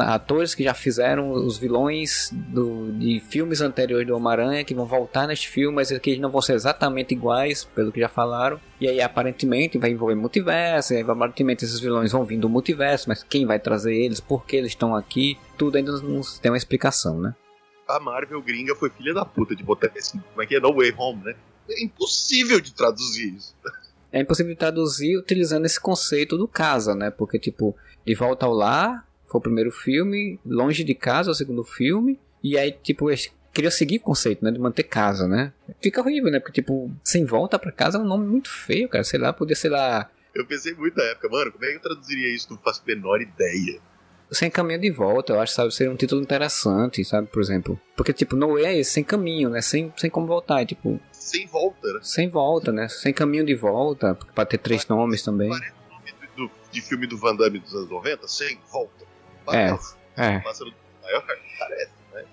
atores que já fizeram os vilões do, de filmes anteriores do Homem-Aranha que vão voltar neste filme, mas que não vão ser exatamente iguais, pelo que já falaram. E aí aparentemente vai envolver multiverso, e aí, aparentemente esses vilões vão vir do multiverso, mas quem vai trazer eles, por que eles estão aqui, tudo ainda não tem uma explicação, né? A Marvel gringa foi filha da puta de botar esse, como é que é, No Way Home, né? É impossível de traduzir isso é impossível traduzir utilizando esse conceito do casa, né? Porque, tipo, De Volta ao Lar foi o primeiro filme, Longe de Casa é o segundo filme, e aí, tipo, queria seguir o conceito, né? De manter casa, né? Fica horrível, né? Porque, tipo, Sem Volta para Casa é um nome muito feio, cara. Sei lá, podia ser lá... Eu pensei muito na época, mano, como é que eu traduziria isso? Não faço a menor ideia. Sem caminho de volta, eu acho, sabe, seria um título interessante, sabe, por exemplo. Porque, tipo, no way é esse, sem caminho, né? Sem, sem como voltar, tipo, sem volta, né? Sem volta, né? Sem caminho de volta, pra ter três parece, nomes também. Parece o nome do, de filme do Van Damme dos anos 90, Sem Volta. Parece. É, é. Pássaro maior, parece, né?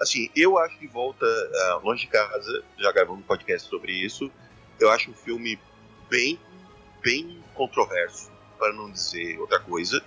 Assim, eu acho que Volta uh, Longe de Casa, já gravamos um podcast sobre isso, eu acho um filme bem, bem controverso, para não dizer outra coisa.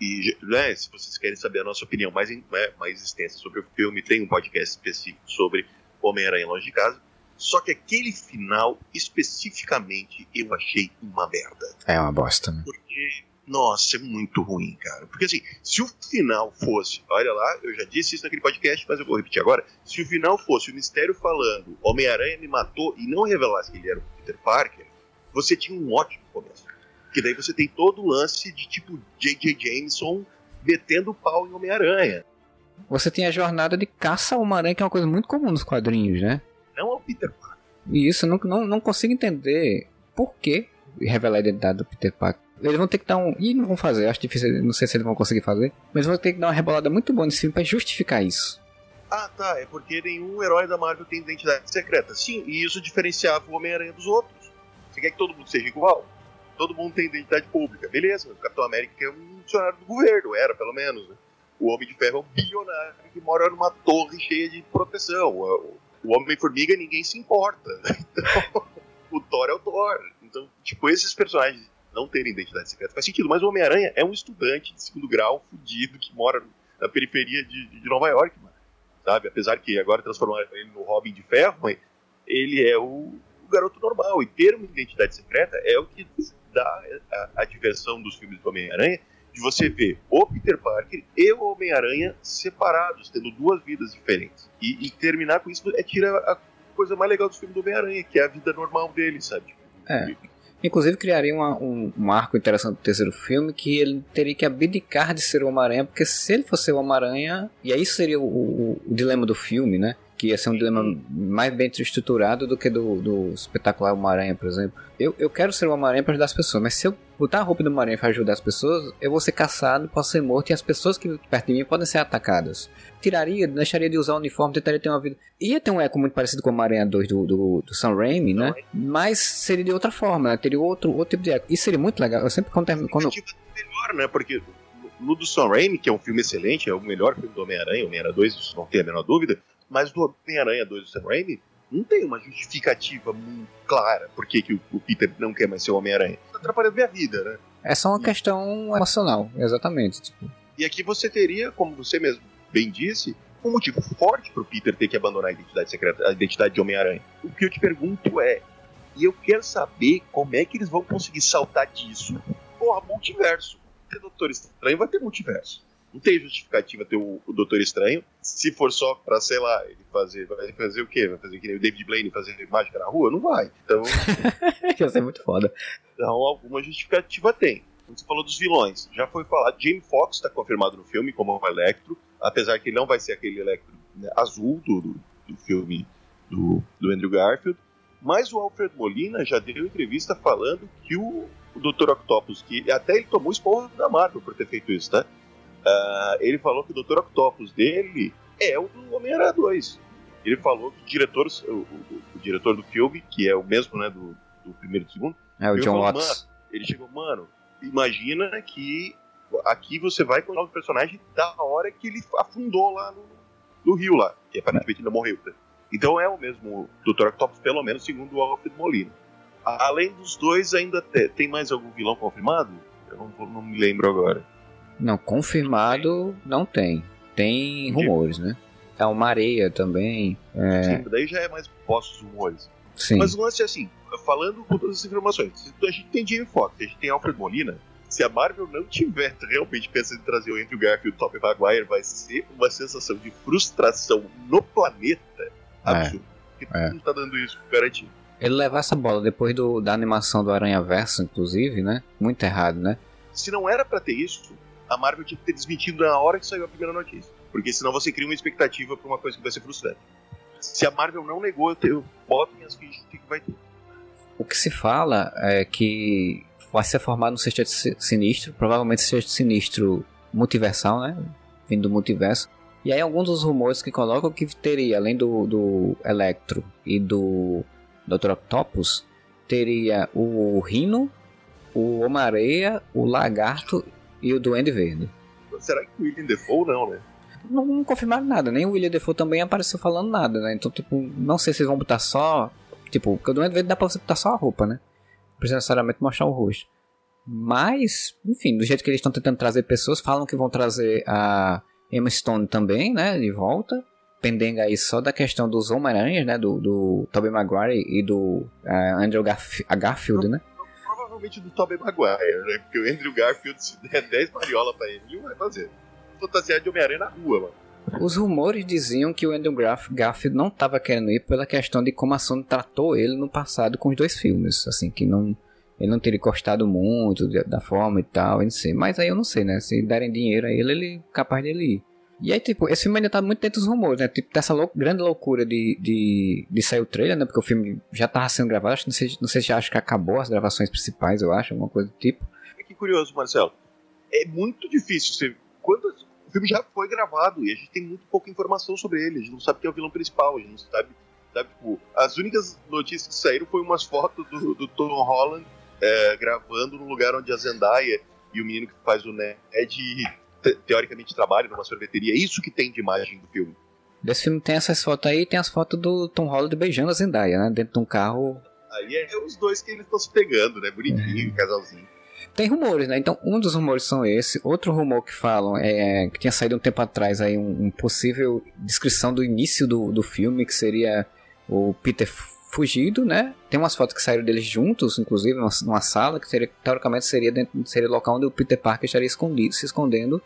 E né, se vocês querem saber a nossa opinião mais, né, mais extensa sobre o filme, tem um podcast específico sobre Homem-Aranha Longe de Casa. Só que aquele final, especificamente, eu achei uma merda. É uma bosta, né? Porque, nossa, é muito ruim, cara. Porque assim, se o final fosse, olha lá, eu já disse isso naquele podcast, mas eu vou repetir agora. Se o final fosse o mistério falando, Homem-Aranha me matou e não revelasse que ele era o Peter Parker, você tinha um ótimo começo. Que daí você tem todo o lance de tipo J.J. Jameson metendo o pau em Homem-Aranha. Você tem a jornada de caça ao Homem-Aranha, que é uma coisa muito comum nos quadrinhos, né? Peter Parker. E isso, não, não, não consigo entender por que revelar a identidade do Peter Parker. Eles vão ter que dar um. E não vão fazer, acho difícil, não sei se eles vão conseguir fazer. Mas vão ter que dar uma rebolada muito boa nesse filme pra justificar isso. Ah, tá. É porque nenhum herói da Marvel tem identidade secreta. Sim, e isso diferenciava o Homem-Aranha dos outros. Você quer que todo mundo seja igual? Todo mundo tem identidade pública. Beleza, o Capitão América é um funcionário do governo, era pelo menos. Né? O Homem de Ferro é um bilionário que mora numa torre cheia de proteção. O o Homem-Formiga ninguém se importa. Então, o Thor é o Thor. Então, tipo, esses personagens não terem identidade secreta faz sentido. Mas o Homem-Aranha é um estudante de segundo grau fudido que mora na periferia de, de Nova York, mano. Sabe? Apesar que agora transformaram ele no Robin de Ferro, ele é o, o garoto normal. E ter uma identidade secreta é o que dá a, a diversão dos filmes do Homem-Aranha de você ver o Peter Parker e o Homem-Aranha separados, tendo duas vidas diferentes. E, e, terminar com isso é tirar a coisa mais legal do filme do Homem-Aranha, que é a vida normal dele, sabe? É. Inclusive criaria uma, um, um arco interessante do terceiro filme que ele teria que abdicar de ser o Homem-Aranha, porque se ele fosse o Homem-Aranha, e aí seria o, o, o dilema do filme, né? que ia ser um dilema mais bem estruturado do que do, do espetacular Homem-Aranha, por exemplo. Eu, eu quero ser o Homem-Aranha para ajudar as pessoas, mas se eu botar a roupa do Homem-Aranha para ajudar as pessoas, eu vou ser caçado, posso ser morto e as pessoas que perto de mim podem ser atacadas. Tiraria, deixaria de usar o uniforme, tentaria ter uma vida. Ia ter um eco muito parecido com o Homem-Aranha 2 do, do, do Sam Raimi, né? Mas seria de outra forma, né? Teria outro, outro tipo de eco. Isso seria muito legal. Eu sempre quando. quando... melhor, né? Porque no do Sam Raimi, que é um filme excelente, é o melhor filme do Homem-Aranha, Homem-Aranha 2, não tem a menor dúvida mas do Homem-Aranha 2 do Sam Raimi, não tem uma justificativa muito clara por que, que o Peter não quer mais ser o Homem-Aranha. Tá atrapalhando minha vida, né? É só uma questão emocional, exatamente. Tipo. E aqui você teria, como você mesmo bem disse, um motivo forte pro Peter ter que abandonar a identidade secreta, a identidade de Homem-Aranha. O que eu te pergunto é, e eu quero saber como é que eles vão conseguir saltar disso. Porra, multiverso. Porque Doutor Estranho vai ter multiverso. Não tem justificativa ter o, o Doutor Estranho. Se for só pra, sei lá, ele fazer. Vai fazer o quê? Vai fazer que nem o David Blaine fazer mágica na rua? Não vai. Então. Ia ser muito foda. Então, alguma justificativa tem. Você falou dos vilões. Já foi falado, Jamie Foxx está confirmado no filme como o Electro, apesar que ele não vai ser aquele Electro né, azul do, do, do filme do, do, Andrew Garfield. Mas o Alfred Molina já deu entrevista falando que o, o Dr. Octopus, que até ele tomou esporro da Marvel por ter feito isso, tá? Uh, ele falou que o Dr. Octopus dele é o do Homem-Aranha 2. Ele falou que o diretor, o, o, o, diretor do filme, que é o mesmo né, do, do primeiro e do segundo, é o John Watts. Ele chegou, mano, imagina que aqui você vai com o personagem da hora que ele afundou lá no, no rio lá, que aparentemente ainda morreu. Né? Então é o mesmo Dr. Octopus, pelo menos segundo o Alfred Molina. Além dos dois, ainda te, tem mais algum vilão confirmado? Eu não, não me lembro agora. Não, confirmado não tem. Tem rumores, né? É uma areia também. É... Sim, daí já é mais postos rumores. Sim. Mas o lance é assim, falando com todas as informações, a gente tem Jamie Foxx, a gente tem Alfred Molina, se a Marvel não tiver realmente pensando em trazer o Andrew Garfield e o Tobey Maguire, vai ser uma sensação de frustração no planeta absurdo. É. Porque é. não tá dando isso garantido. Ele levar essa bola depois do, da animação do Aranha Verso, inclusive, né? Muito errado, né? Se não era para ter isso, a Marvel tinha que ter desmentido na hora que saiu a primeira notícia. Porque senão você cria uma expectativa pra uma coisa que vai ser frustrante. Se a Marvel não negou, eu boto minhas fichas que vai ter. O que se fala é que vai ser formado no Sexteto Sinistro, provavelmente Sexteto Sinistro multiversal, né? Vindo do multiverso. E aí alguns dos rumores que colocam que teria, além do, do Electro e do Dr. Octopus, teria o Rino, o Homem-Areia, o Lagarto e o Duende Verde. Será que o William Defoe não, né? Não, não confirmaram nada, nem o William Defoe também apareceu falando nada, né? Então, tipo, não sei se eles vão botar só. Tipo, porque o Duende Verde dá pra você botar só a roupa, né? Não precisa necessariamente mostrar o rosto. Mas, enfim, do jeito que eles estão tentando trazer pessoas, falam que vão trazer a Emma Stone também, né? De volta. Pendendo aí só da questão dos Homem-Aranhas, né? Do, do Tobey Maguire e do uh, Andrew Garf Garfield, né? Provavelmente do Tobey Maguire, né? Porque o Andrew Garfield, se der 10 mariola pra ele, ele vai fazer. Fantasiar de Homem-Aranha na rua, mano. Os rumores diziam que o Andrew Garfield não estava querendo ir pela questão de como a Sony tratou ele no passado com os dois filmes, assim, que não ele não teria gostado muito da forma e tal, não sei. Mas aí eu não sei, né? Se derem dinheiro a ele, ele é capaz dele ir. E aí, tipo, esse filme ainda tá muito dentro dos rumores, né? Tipo, dessa lou grande loucura de, de, de sair o trailer, né? Porque o filme já tava sendo gravado, acho, não não sei se acho que acabou as gravações principais, eu acho, alguma coisa do tipo. É que curioso, Marcelo. É muito difícil você. Quando o filme já foi gravado e a gente tem muito pouca informação sobre ele, a gente não sabe quem é o vilão principal, a gente não sabe. sabe tipo, as únicas notícias que saíram foi umas fotos do, do Tom Holland é, gravando no lugar onde a Zendaya e o menino que faz o Ned teoricamente trabalha numa sorveteria. É isso que tem de imagem do filme. Desse filme tem essas fotos aí, tem as fotos do Tom Holland beijando a Zendaya, né? Dentro de um carro. Aí é os dois que eles estão se pegando, né? Bonitinho, é. casalzinho. Tem rumores, né? Então, um dos rumores são esse. Outro rumor que falam é que tinha saído um tempo atrás aí um, um possível descrição do início do, do filme, que seria o Peter fugido, né? Tem umas fotos que saíram deles juntos, inclusive, numa, numa sala, que seria, teoricamente seria, dentro, seria o local onde o Peter Parker estaria escondido, se escondendo.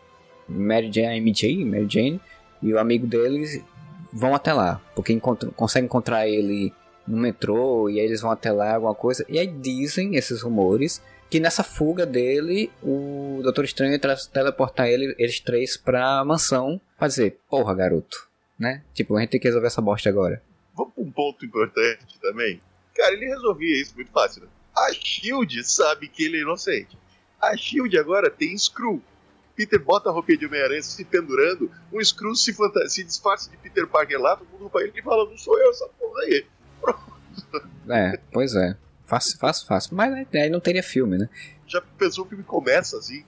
Mary Jane, MJ, Mary Jane e o amigo deles vão até lá, porque encontram, conseguem encontrar ele no metrô e aí eles vão até lá, alguma coisa. E aí dizem esses rumores que nessa fuga dele, o Doutor Estranho teleportar ele, eles três pra mansão pra dizer, porra, garoto, né? Tipo, a gente tem que resolver essa bosta agora. Vamos pra um ponto importante também. Cara, ele resolvia isso muito fácil, né? A Shield sabe que ele é inocente. A Shield agora tem Screw. Peter bota a roupinha de Homem-Aranha se pendurando, um Screw se, se disfarça de Peter Parker lá, todo mundo vai ele e fala, não sou eu essa porra aí. Pronto. É, pois é. Fácil, fácil, fácil. Mas aí não teria filme, né? Já pensou o filme começa assim?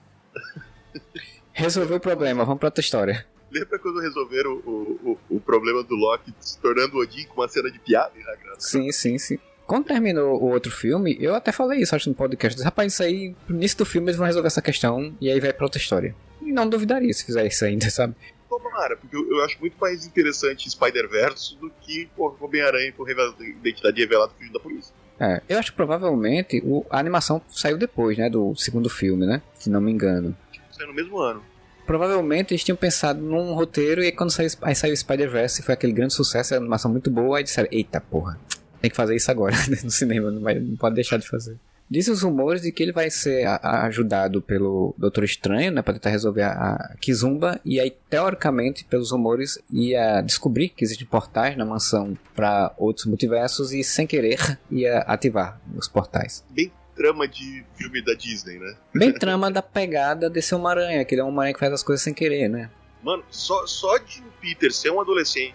Resolveu o problema, vamos pra outra história. Lembra quando resolveram o, o, o problema do Loki se tornando Odin com uma cena de piada? Sim, sim, sim. Quando terminou o outro filme, eu até falei isso, acho, no podcast. Rapaz, isso aí, no início do filme eles vão resolver essa questão e aí vai pra outra história. E não duvidaria se fizer isso ainda, sabe? Tomara, porque eu, eu acho muito mais interessante Spider-Verse do que Homem-Aranha com identidade revelada fugindo da polícia. É, eu acho que provavelmente o, a animação saiu depois, né, do segundo filme, né? Se não me engano. Saiu no mesmo ano provavelmente eles tinham pensado num roteiro e aí quando saiu, aí saiu Spider-Verse foi aquele grande sucesso, a animação muito boa, aí disseram, eita porra, tem que fazer isso agora no cinema, não, vai, não pode deixar de fazer. Dizem os rumores de que ele vai ser ajudado pelo Doutor Estranho, né, para tentar resolver a, a Kizumba, e aí, teoricamente, pelos rumores, ia descobrir que existem portais na mansão para outros multiversos e, sem querer, ia ativar os portais. Bem trama de filme da Disney, né? Bem trama da pegada desse Homem-Aranha, que ele é um Homem-Aranha que faz as coisas sem querer, né? Mano, só, só de o Peter ser um adolescente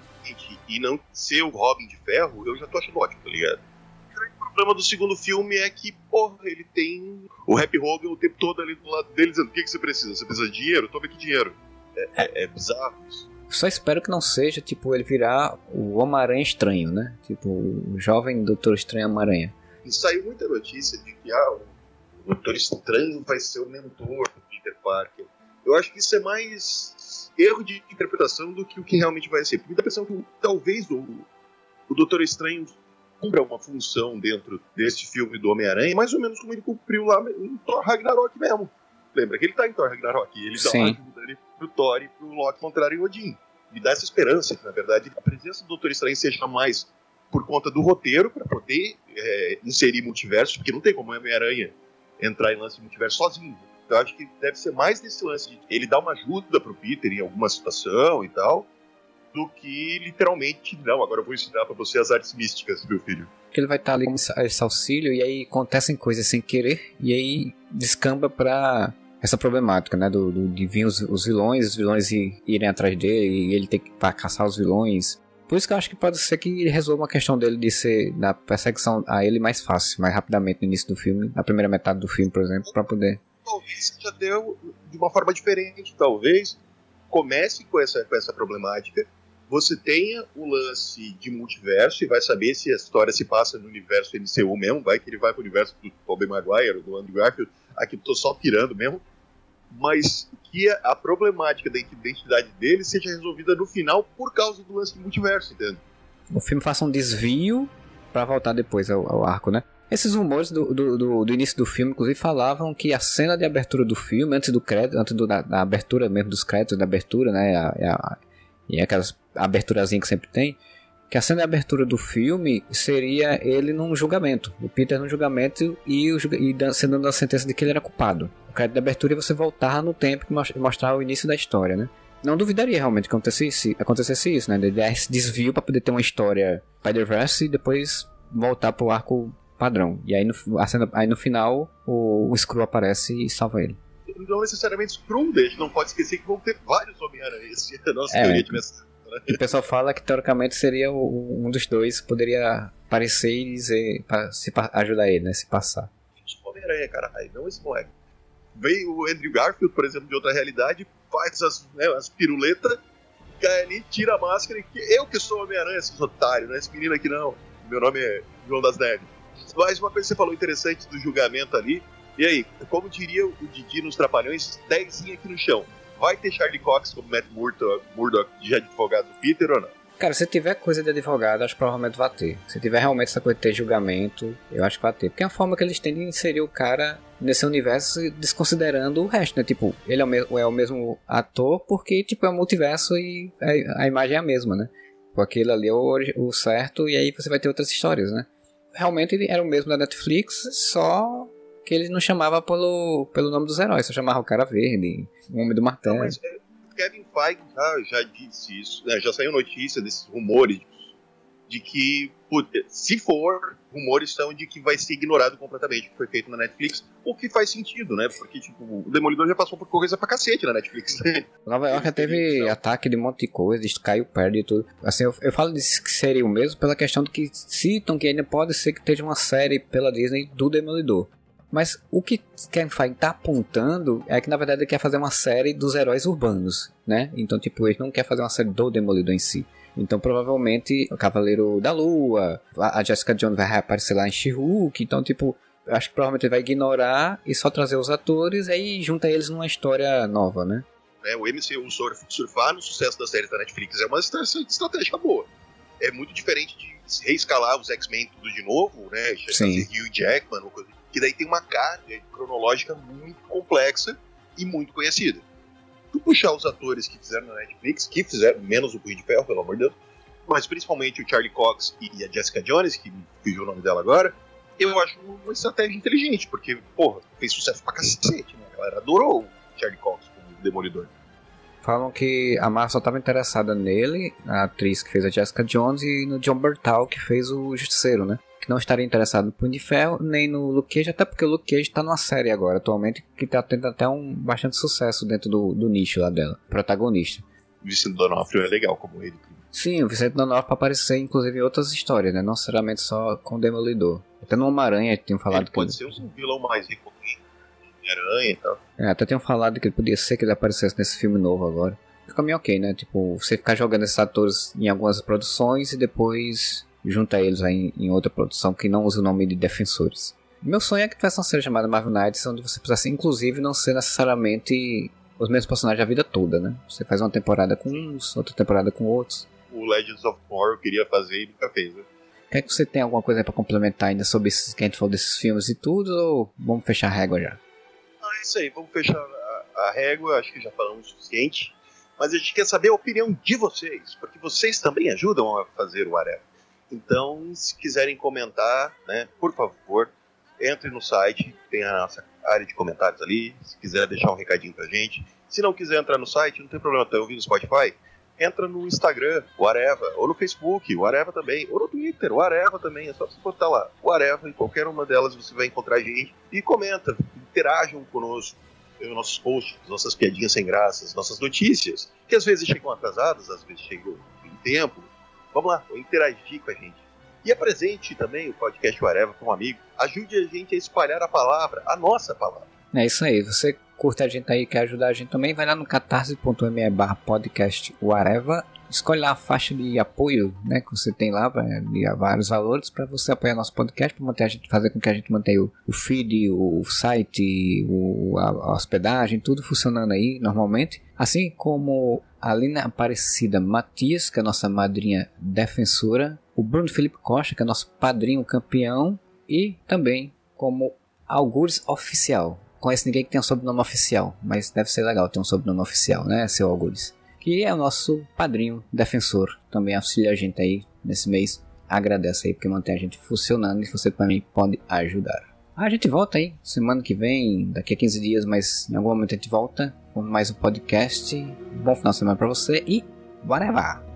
e não ser o Robin de Ferro, eu já tô achando ótimo, tá ligado? O problema do segundo filme é que, porra, ele tem o Happy Hogan o tempo todo ali do lado dele dizendo: o que, que você precisa? Você precisa de dinheiro? Toma aqui dinheiro. É, é, é bizarro isso. Só espero que não seja, tipo, ele virar o Homem-Aranha estranho, né? Tipo, o jovem Doutor Estranho Homem-Aranha. E saiu muita notícia de que ah, o Doutor Estranho vai ser o mentor do Peter Parker. Eu acho que isso é mais erro de interpretação do que o que realmente vai ser. Porque dá a impressão que talvez o, o Doutor Estranho cumpra uma função dentro deste filme do Homem-Aranha, mais ou menos como ele cumpriu lá em Thor Ragnarok mesmo. Lembra que ele tá em Thor Ragnarok, ele dá uma ajuda ali pro Thor e pro Loki contrário em Odin. Me dá essa esperança que, na verdade, a presença do Doutor Estranho seja mais por conta do roteiro, para poder é, inserir multiversos, porque não tem como Homem-Aranha entrar em lance de multiverso sozinho. Então acho que deve ser mais desse lance de ele dar uma ajuda pro Peter em alguma situação e tal, do que literalmente, não, agora eu vou ensinar para você as artes místicas, meu filho. Ele vai estar ali com esse auxílio e aí acontecem coisas sem querer e aí descamba para essa problemática, né, do, do de vir os, os, vilões, os vilões irem atrás dele e ele ter que caçar os vilões. Por isso que eu acho que pode ser que ele resolva uma questão dele de ser na perseguição a ele mais fácil, mais rapidamente no início do filme, na primeira metade do filme, por exemplo, para poder. Talvez já deu de uma forma diferente, talvez comece com essa, com essa problemática. Você tenha o lance de multiverso e vai saber se a história se passa no universo MCU mesmo, vai que ele vai pro universo do Tobey Maguire, do Andrew Garfield, aqui tô só pirando mesmo, mas que a problemática da identidade dele seja resolvida no final por causa do lance de multiverso, entende? O filme faça um desvio para voltar depois ao, ao, arco, né? Esses rumores do, do, do, do, início do filme, inclusive, falavam que a cena de abertura do filme, antes do crédito, antes do, da, da, abertura mesmo dos créditos, da abertura, né? A, a, e aquelas aberturazinha que sempre tem, que a cena de abertura do filme seria ele num julgamento, o Peter num julgamento e, o, e sendo dando a sentença de que ele era culpado. O crédito de abertura é você voltar no tempo e mostrar o início da história, né? Não duvidaria realmente que acontecesse, acontecesse isso, né? Ele der esse desvio para poder ter uma história Spider-Verse e depois voltar pro arco padrão. E aí no, cena, aí no final o, o Screw aparece e salva ele não necessariamente Scrum, a gente não pode esquecer que vão ter vários Homem-Aranha se a nossa é, teoria tivesse. Né? O pessoal fala que teoricamente seria o, um dos dois poderia aparecer e dizer, pra, se, ajudar ele, né? Se passar. Homem-Aranha, caralho, não esse moleque. Veio o Andrew Garfield, por exemplo, de outra realidade, faz as, né, as piruletas, cai ali, tira a máscara e eu que sou Homem-Aranha, esses otários, não é esse menino aqui não. Meu nome é João das Neves. Mas uma coisa que você falou interessante do julgamento ali, e aí, como diria o Didi nos Trapalhões, 10 aqui no chão. Vai ter Charlie Cox como Matt Murdock, Murdock de advogado do Peter ou não? Cara, se tiver coisa de advogado, acho que provavelmente vai ter. Se tiver realmente essa coisa de ter julgamento, eu acho que vai ter. Porque é a forma que eles têm de inserir o cara nesse universo desconsiderando o resto, né? Tipo, ele é o, mesmo, é o mesmo ator porque, tipo, é um multiverso e a, a imagem é a mesma, né? Porque aquele ali é o, o certo e aí você vai ter outras histórias, né? Realmente ele era o mesmo da Netflix, só que ele não chamava pelo, pelo nome dos heróis, só chamava o cara verde, o homem do martelo. Não, mas é, Kevin Feige já, já disse isso, né? já saiu notícia desses rumores de que, se for, rumores são de que vai ser ignorado completamente o que foi feito na Netflix, o que faz sentido, né? Porque, tipo, o Demolidor já passou por coisa pra cacete na Netflix, né? Nova York já teve então. ataque de um monte de coisa, caiu perto e tudo. Assim, eu, eu falo disso que seria o mesmo pela questão de que citam que ainda pode ser que esteja uma série pela Disney do Demolidor. Mas o que Kevin Feige tá apontando é que na verdade ele quer fazer uma série dos heróis urbanos, né? Então, tipo, ele não quer fazer uma série do Demolidor em si. Então, provavelmente, o Cavaleiro da Lua, a Jessica Jones vai reaparecer lá em She-Hulk. Então, tipo, eu acho que provavelmente ele vai ignorar e só trazer os atores e aí junta eles numa história nova, né? É, o MCU surfar no sucesso da série da Netflix é uma estratégia boa. É muito diferente de reescalar os X-Men tudo de novo, né? Sim. Hugh Jackman, ou coisa que daí tem uma carga cronológica muito complexa e muito conhecida. Tu puxar os atores que fizeram na Netflix, que fizeram, menos o Punho de Ferro, pelo amor de Deus, mas principalmente o Charlie Cox e a Jessica Jones, que me fugiu o nome dela agora, eu acho uma estratégia inteligente, porque, porra, fez sucesso pra cacete, né? A galera adorou o Charlie Cox como Demolidor. Falam que a Marvel só estava interessada nele, a atriz que fez a Jessica Jones, e no John Bertal, que fez o Justiceiro, né? Que não estaria interessado no Punho de Ferro, nem no Luke Cage, até porque o Luke Cage está numa série agora, atualmente, que está tendo até um bastante sucesso dentro do, do nicho lá dela, protagonista. Vicente Donofrio é legal como ele. Sim, o Vicente Donofrio para aparecer, inclusive, em outras histórias, né? Não necessariamente só com o Demolidor. Até no Homem-Aranha tinham falado ele que... pode ser um vilão mais recorrente, Homem-Aranha e tal. É, até tinham falado que ele podia ser que ele aparecesse nesse filme novo agora. Fica meio ok, né? Tipo, você ficar jogando esses atores em algumas produções e depois junta eles aí em, em outra produção que não usa o nome de defensores. Meu sonho é que tivesse uma série chamada Marvel Knights, onde você precisasse, inclusive, não ser necessariamente os mesmos personagens a vida toda, né? Você faz uma temporada com uns, outra temporada com outros. O Legends of Tomorrow queria fazer e nunca fez, né? Quer que você tenha alguma coisa para complementar ainda sobre esses, que a gente falou desses filmes e tudo, ou vamos fechar a régua já? Ah, é isso aí, vamos fechar a, a régua, acho que já falamos o suficiente. Mas a gente quer saber a opinião de vocês, porque vocês também ajudam a fazer o Areva. Então, se quiserem comentar, né, por favor, entre no site, tem a nossa área de comentários ali. Se quiser deixar um recadinho pra gente. Se não quiser entrar no site, não tem problema, tá ouvindo no Spotify? Entra no Instagram, o Areva, ou no Facebook, o Areva também, ou no Twitter, o Areva também. É só você botar lá, o Areva, em qualquer uma delas você vai encontrar a gente. E comenta, interajam conosco nos nossos posts, nossas piadinhas sem graças, nossas notícias, que às vezes chegam atrasadas, às vezes chegam em tempo. Vamos lá, interagir com a gente. E apresente também o podcast Whatever para um amigo. Ajude a gente a espalhar a palavra, a nossa palavra. É isso aí. Você curte a gente aí, quer ajudar a gente também, vai lá no catarse.me barra podcast whatever. Escolhe lá a faixa de apoio né, que você tem lá, de vários valores, para você apoiar nosso podcast, para manter a gente, fazer com que a gente mantenha o, o feed, o site, o, a, a hospedagem, tudo funcionando aí normalmente. Assim como a Lina Aparecida Matias, que é a nossa madrinha defensora, o Bruno Felipe Costa, que é nosso padrinho campeão, e também como Algures Oficial. Conhece ninguém que tenha um sobrenome oficial, mas deve ser legal ter um sobrenome oficial, né, seu Algures? Que é o nosso padrinho defensor, também auxilia a gente aí nesse mês. Agradece aí porque mantém a gente funcionando e você também pode ajudar. A gente volta aí semana que vem, daqui a 15 dias, mas em algum momento a gente volta com mais um podcast. Bom final de semana pra você e levar!